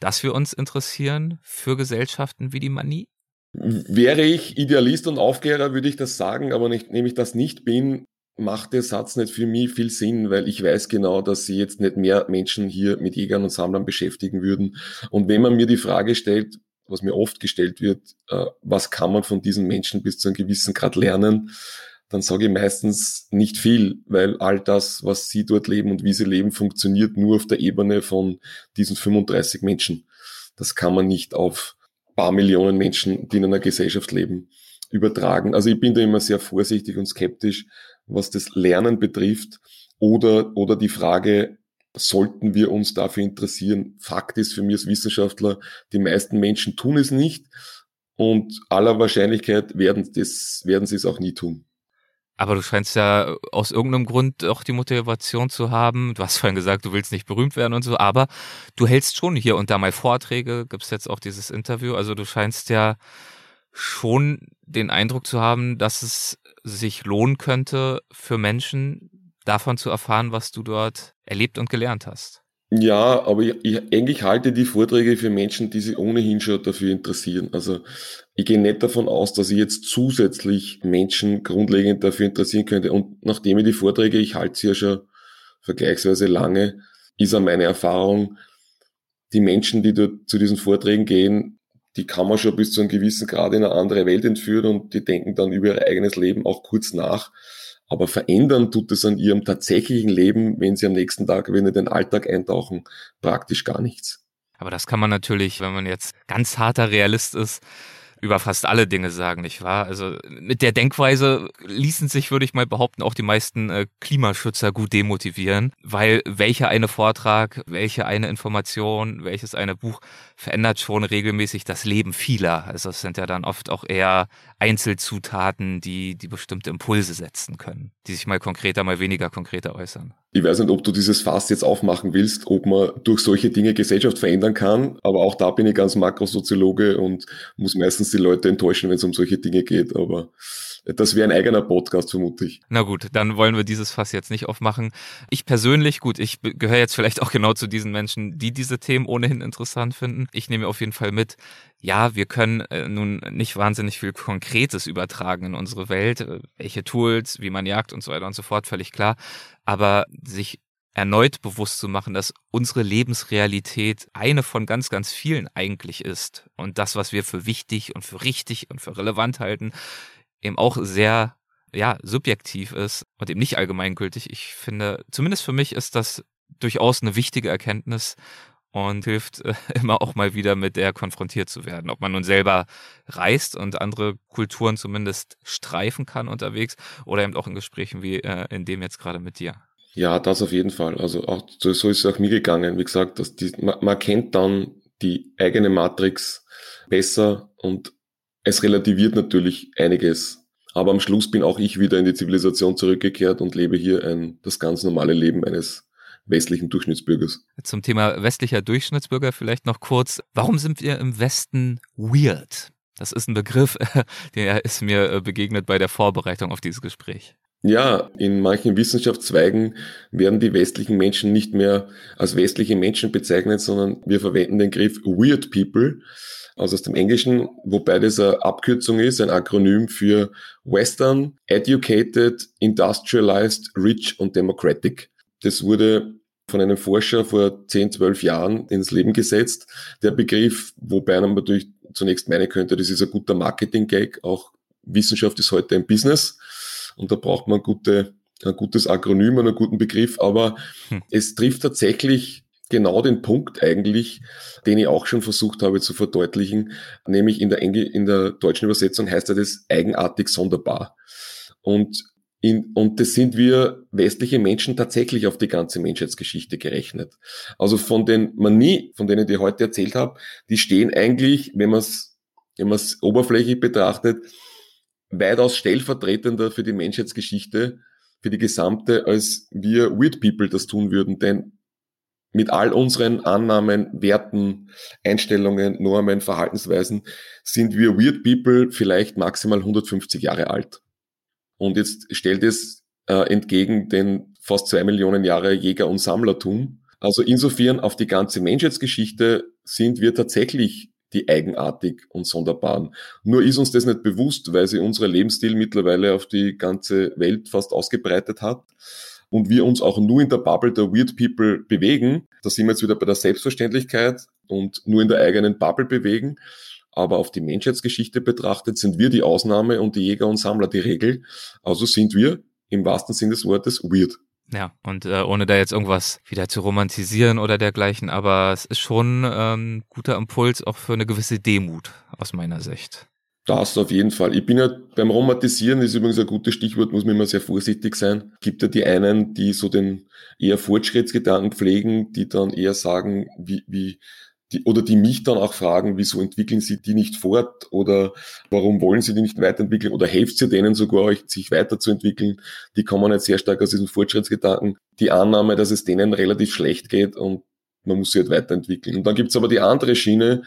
dass wir uns interessieren für Gesellschaften wie die Manie? Wäre ich Idealist und Aufklärer, würde ich das sagen, aber nicht, nämlich das nicht bin, macht der Satz nicht für mich viel Sinn, weil ich weiß genau, dass sie jetzt nicht mehr Menschen hier mit Jägern und Sammlern beschäftigen würden. Und wenn man mir die Frage stellt, was mir oft gestellt wird, äh, was kann man von diesen Menschen bis zu einem gewissen Grad lernen, dann sage ich meistens nicht viel, weil all das, was sie dort leben und wie sie leben, funktioniert nur auf der Ebene von diesen 35 Menschen. Das kann man nicht auf paar Millionen Menschen, die in einer Gesellschaft leben, übertragen. Also ich bin da immer sehr vorsichtig und skeptisch, was das Lernen betrifft oder, oder die Frage, sollten wir uns dafür interessieren? Fakt ist für mich als Wissenschaftler, die meisten Menschen tun es nicht und aller Wahrscheinlichkeit werden, das, werden sie es auch nie tun. Aber du scheinst ja aus irgendeinem Grund auch die Motivation zu haben. Du hast vorhin gesagt, du willst nicht berühmt werden und so, aber du hältst schon hier und da mal Vorträge, gibt's jetzt auch dieses Interview. Also du scheinst ja schon den Eindruck zu haben, dass es sich lohnen könnte für Menschen, davon zu erfahren, was du dort erlebt und gelernt hast. Ja, aber ich, ich, eigentlich halte die Vorträge für Menschen, die sich ohnehin schon dafür interessieren. Also ich gehe nicht davon aus, dass ich jetzt zusätzlich Menschen grundlegend dafür interessieren könnte. Und nachdem ich die Vorträge, ich halte sie ja schon vergleichsweise lange, ist auch meine Erfahrung, die Menschen, die dort zu diesen Vorträgen gehen, die kann man schon bis zu einem gewissen Grad in eine andere Welt entführen und die denken dann über ihr eigenes Leben auch kurz nach. Aber verändern tut es an ihrem tatsächlichen Leben, wenn sie am nächsten Tag wieder in den Alltag eintauchen, praktisch gar nichts. Aber das kann man natürlich, wenn man jetzt ganz harter Realist ist, über fast alle Dinge sagen, nicht wahr? Also mit der Denkweise ließen sich, würde ich mal behaupten, auch die meisten äh, Klimaschützer gut demotivieren, weil welcher eine Vortrag, welche eine Information, welches eine Buch verändert schon regelmäßig das Leben vieler. Also es sind ja dann oft auch eher Einzelzutaten, die, die bestimmte Impulse setzen können, die sich mal konkreter, mal weniger konkreter äußern. Ich weiß nicht, ob du dieses Fass jetzt aufmachen willst, ob man durch solche Dinge Gesellschaft verändern kann, aber auch da bin ich ganz Makrosoziologe und muss meistens die Leute enttäuschen, wenn es um solche Dinge geht, aber das wäre ein eigener Podcast, vermute. Na gut, dann wollen wir dieses Fass jetzt nicht aufmachen. Ich persönlich, gut, ich gehöre jetzt vielleicht auch genau zu diesen Menschen, die diese Themen ohnehin interessant finden. Ich nehme auf jeden Fall mit, ja, wir können äh, nun nicht wahnsinnig viel Konkretes übertragen in unsere Welt, äh, welche Tools, wie man jagt und so weiter und so fort, völlig klar. Aber sich erneut bewusst zu machen, dass unsere Lebensrealität eine von ganz, ganz vielen eigentlich ist. Und das, was wir für wichtig und für richtig und für relevant halten, eben auch sehr ja, subjektiv ist und eben nicht allgemeingültig. Ich finde, zumindest für mich ist das durchaus eine wichtige Erkenntnis und hilft äh, immer auch mal wieder mit der konfrontiert zu werden. Ob man nun selber reist und andere Kulturen zumindest streifen kann unterwegs oder eben auch in Gesprächen wie äh, in dem jetzt gerade mit dir. Ja, das auf jeden Fall. Also auch so, ist es auch mir gegangen. Wie gesagt, dass die, man, man kennt dann die eigene Matrix besser und es relativiert natürlich einiges. Aber am Schluss bin auch ich wieder in die Zivilisation zurückgekehrt und lebe hier ein, das ganz normale Leben eines westlichen Durchschnittsbürgers. Zum Thema westlicher Durchschnittsbürger vielleicht noch kurz. Warum sind wir im Westen weird? Das ist ein Begriff, der ist mir äh, begegnet bei der Vorbereitung auf dieses Gespräch. Ja, in manchen Wissenschaftszweigen werden die westlichen Menschen nicht mehr als westliche Menschen bezeichnet, sondern wir verwenden den Begriff Weird People, also aus dem Englischen, wobei das eine Abkürzung ist, ein Akronym für Western, Educated, Industrialized, Rich und Democratic. Das wurde von einem Forscher vor 10, 12 Jahren ins Leben gesetzt. Der Begriff, wobei man natürlich zunächst meinen könnte, das ist ein guter Marketing-Gag. Auch Wissenschaft ist heute ein Business und da braucht man gute, ein gutes Akronym und einen guten Begriff, aber hm. es trifft tatsächlich genau den Punkt eigentlich, den ich auch schon versucht habe zu verdeutlichen, nämlich in der, Engl in der deutschen Übersetzung heißt er das eigenartig sonderbar. Und in, und das sind wir westliche Menschen tatsächlich auf die ganze Menschheitsgeschichte gerechnet. Also von den Manie, von denen ich heute erzählt habe, die stehen eigentlich, wenn man es wenn man es oberflächlich betrachtet, weitaus stellvertretender für die Menschheitsgeschichte, für die gesamte, als wir Weird People das tun würden. Denn mit all unseren Annahmen, Werten, Einstellungen, Normen, Verhaltensweisen sind wir Weird People vielleicht maximal 150 Jahre alt. Und jetzt stellt es äh, entgegen den fast zwei Millionen Jahre Jäger- und Sammlertum. Also insofern auf die ganze Menschheitsgeschichte sind wir tatsächlich die eigenartig und sonderbaren. Nur ist uns das nicht bewusst, weil sich unser Lebensstil mittlerweile auf die ganze Welt fast ausgebreitet hat und wir uns auch nur in der Bubble der Weird People bewegen. Da sind wir jetzt wieder bei der Selbstverständlichkeit und nur in der eigenen Bubble bewegen. Aber auf die Menschheitsgeschichte betrachtet sind wir die Ausnahme und die Jäger und Sammler die Regel. Also sind wir im wahrsten Sinne des Wortes weird. Ja, und äh, ohne da jetzt irgendwas wieder zu romantisieren oder dergleichen, aber es ist schon ähm, guter Impuls auch für eine gewisse Demut aus meiner Sicht. Das auf jeden Fall. Ich bin ja beim Romantisieren ist übrigens ein gutes Stichwort, muss man immer sehr vorsichtig sein. Gibt ja die einen, die so den eher Fortschrittsgedanken pflegen, die dann eher sagen, wie, wie die, oder die mich dann auch fragen, wieso entwickeln sie die nicht fort oder warum wollen sie die nicht weiterentwickeln oder hilft sie denen sogar, sich weiterzuentwickeln. Die kommen jetzt sehr stark aus diesem Fortschrittsgedanken. Die Annahme, dass es denen relativ schlecht geht und man muss sie halt weiterentwickeln. Und dann gibt's aber die andere Schiene,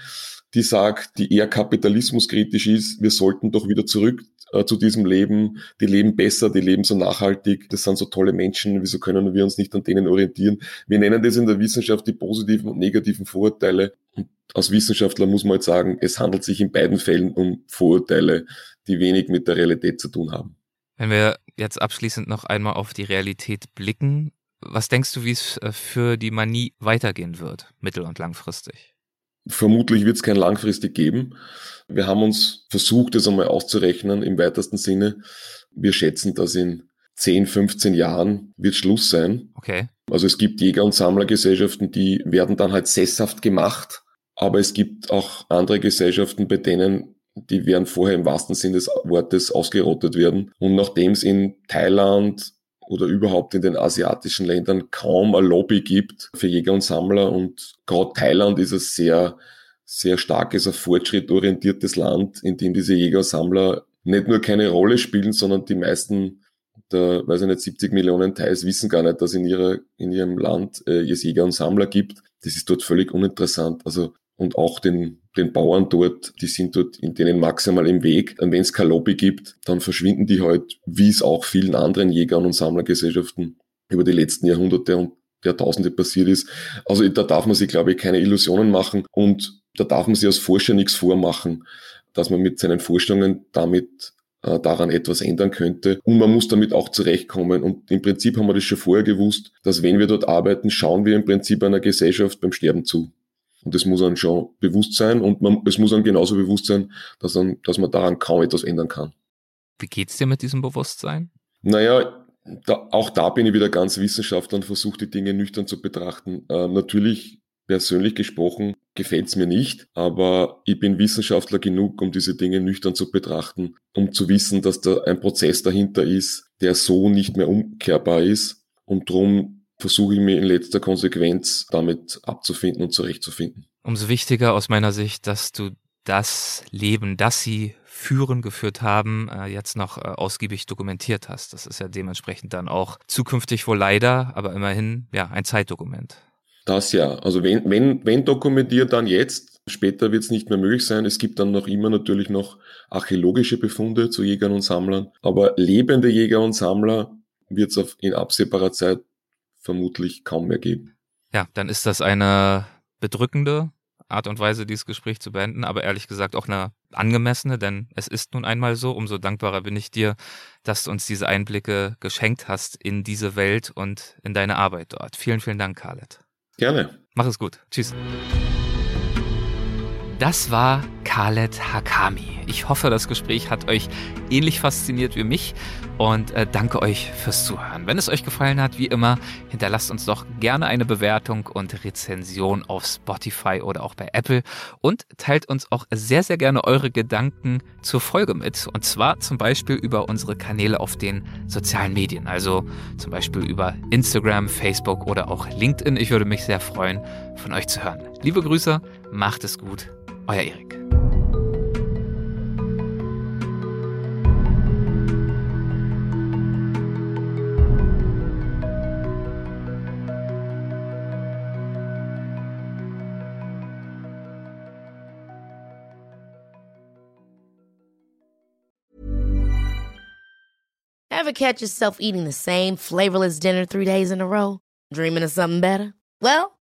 die sagt, die eher kapitalismuskritisch ist, wir sollten doch wieder zurück äh, zu diesem Leben, die leben besser, die leben so nachhaltig, das sind so tolle Menschen, wieso können wir uns nicht an denen orientieren? Wir nennen das in der Wissenschaft die positiven und negativen Vorurteile. Und als Wissenschaftler muss man halt sagen, es handelt sich in beiden Fällen um Vorurteile, die wenig mit der Realität zu tun haben. Wenn wir jetzt abschließend noch einmal auf die Realität blicken, was denkst du, wie es äh, für die Manie weitergehen wird, mittel- und langfristig? Vermutlich wird es kein langfristig geben. Wir haben uns versucht, das einmal auszurechnen im weitesten Sinne. Wir schätzen, dass in 10, 15 Jahren wird Schluss sein. Okay. Also es gibt Jäger- und Sammlergesellschaften, die werden dann halt sesshaft gemacht. Aber es gibt auch andere Gesellschaften, bei denen die werden vorher im wahrsten Sinne des Wortes ausgerottet werden. Und nachdem es in Thailand, oder überhaupt in den asiatischen Ländern kaum ein Lobby gibt für Jäger und Sammler. Und gerade Thailand ist ein sehr, sehr starkes, ein fortschrittorientiertes Land, in dem diese Jäger und Sammler nicht nur keine Rolle spielen, sondern die meisten der, weiß ich nicht, 70 Millionen Thais wissen gar nicht, dass in ihrer, in ihrem Land äh, es Jäger und Sammler gibt. Das ist dort völlig uninteressant. Also und auch den, den Bauern dort, die sind dort in denen maximal im Weg. Und wenn es kein Lobby gibt, dann verschwinden die halt, wie es auch vielen anderen Jägern und Sammlergesellschaften über die letzten Jahrhunderte und Jahrtausende passiert ist. Also da darf man sich, glaube ich, keine Illusionen machen und da darf man sich als Forscher nichts vormachen, dass man mit seinen Vorstellungen damit äh, daran etwas ändern könnte. Und man muss damit auch zurechtkommen. Und im Prinzip haben wir das schon vorher gewusst, dass wenn wir dort arbeiten, schauen wir im Prinzip einer Gesellschaft beim Sterben zu. Und das muss einem schon bewusst sein und man, es muss einem genauso bewusst sein, dass, man, dass man daran kaum etwas ändern kann. Wie geht's dir mit diesem Bewusstsein? Naja, da, auch da bin ich wieder ganz Wissenschaftler und versuche die Dinge nüchtern zu betrachten. Äh, natürlich persönlich gesprochen gefällt es mir nicht, aber ich bin Wissenschaftler genug, um diese Dinge nüchtern zu betrachten, um zu wissen, dass da ein Prozess dahinter ist, der so nicht mehr umkehrbar ist. Und darum versuche ich mir in letzter Konsequenz damit abzufinden und zurechtzufinden. Umso wichtiger aus meiner Sicht, dass du das Leben, das sie führen, geführt haben, äh, jetzt noch äh, ausgiebig dokumentiert hast. Das ist ja dementsprechend dann auch zukünftig wohl leider, aber immerhin ja ein Zeitdokument. Das ja. Also wenn, wenn, wenn dokumentiert, dann jetzt. Später wird es nicht mehr möglich sein. Es gibt dann noch immer natürlich noch archäologische Befunde zu Jägern und Sammlern. Aber lebende Jäger und Sammler wird es in absehbarer Zeit vermutlich kaum mehr geben. Ja, dann ist das eine bedrückende Art und Weise, dieses Gespräch zu beenden, aber ehrlich gesagt auch eine angemessene, denn es ist nun einmal so. Umso dankbarer bin ich dir, dass du uns diese Einblicke geschenkt hast in diese Welt und in deine Arbeit dort. Vielen, vielen Dank, Khaled. Gerne. Mach es gut. Tschüss. Das war Khaled Hakami. Ich hoffe, das Gespräch hat euch ähnlich fasziniert wie mich und äh, danke euch fürs Zuhören. Wenn es euch gefallen hat, wie immer, hinterlasst uns doch gerne eine Bewertung und Rezension auf Spotify oder auch bei Apple und teilt uns auch sehr, sehr gerne eure Gedanken zur Folge mit. Und zwar zum Beispiel über unsere Kanäle auf den sozialen Medien, also zum Beispiel über Instagram, Facebook oder auch LinkedIn. Ich würde mich sehr freuen, von euch zu hören. Liebe Grüße, macht es gut euer Erik. Ever catch yourself eating the same flavorless dinner three days in a row? Dreaming of something better? Well,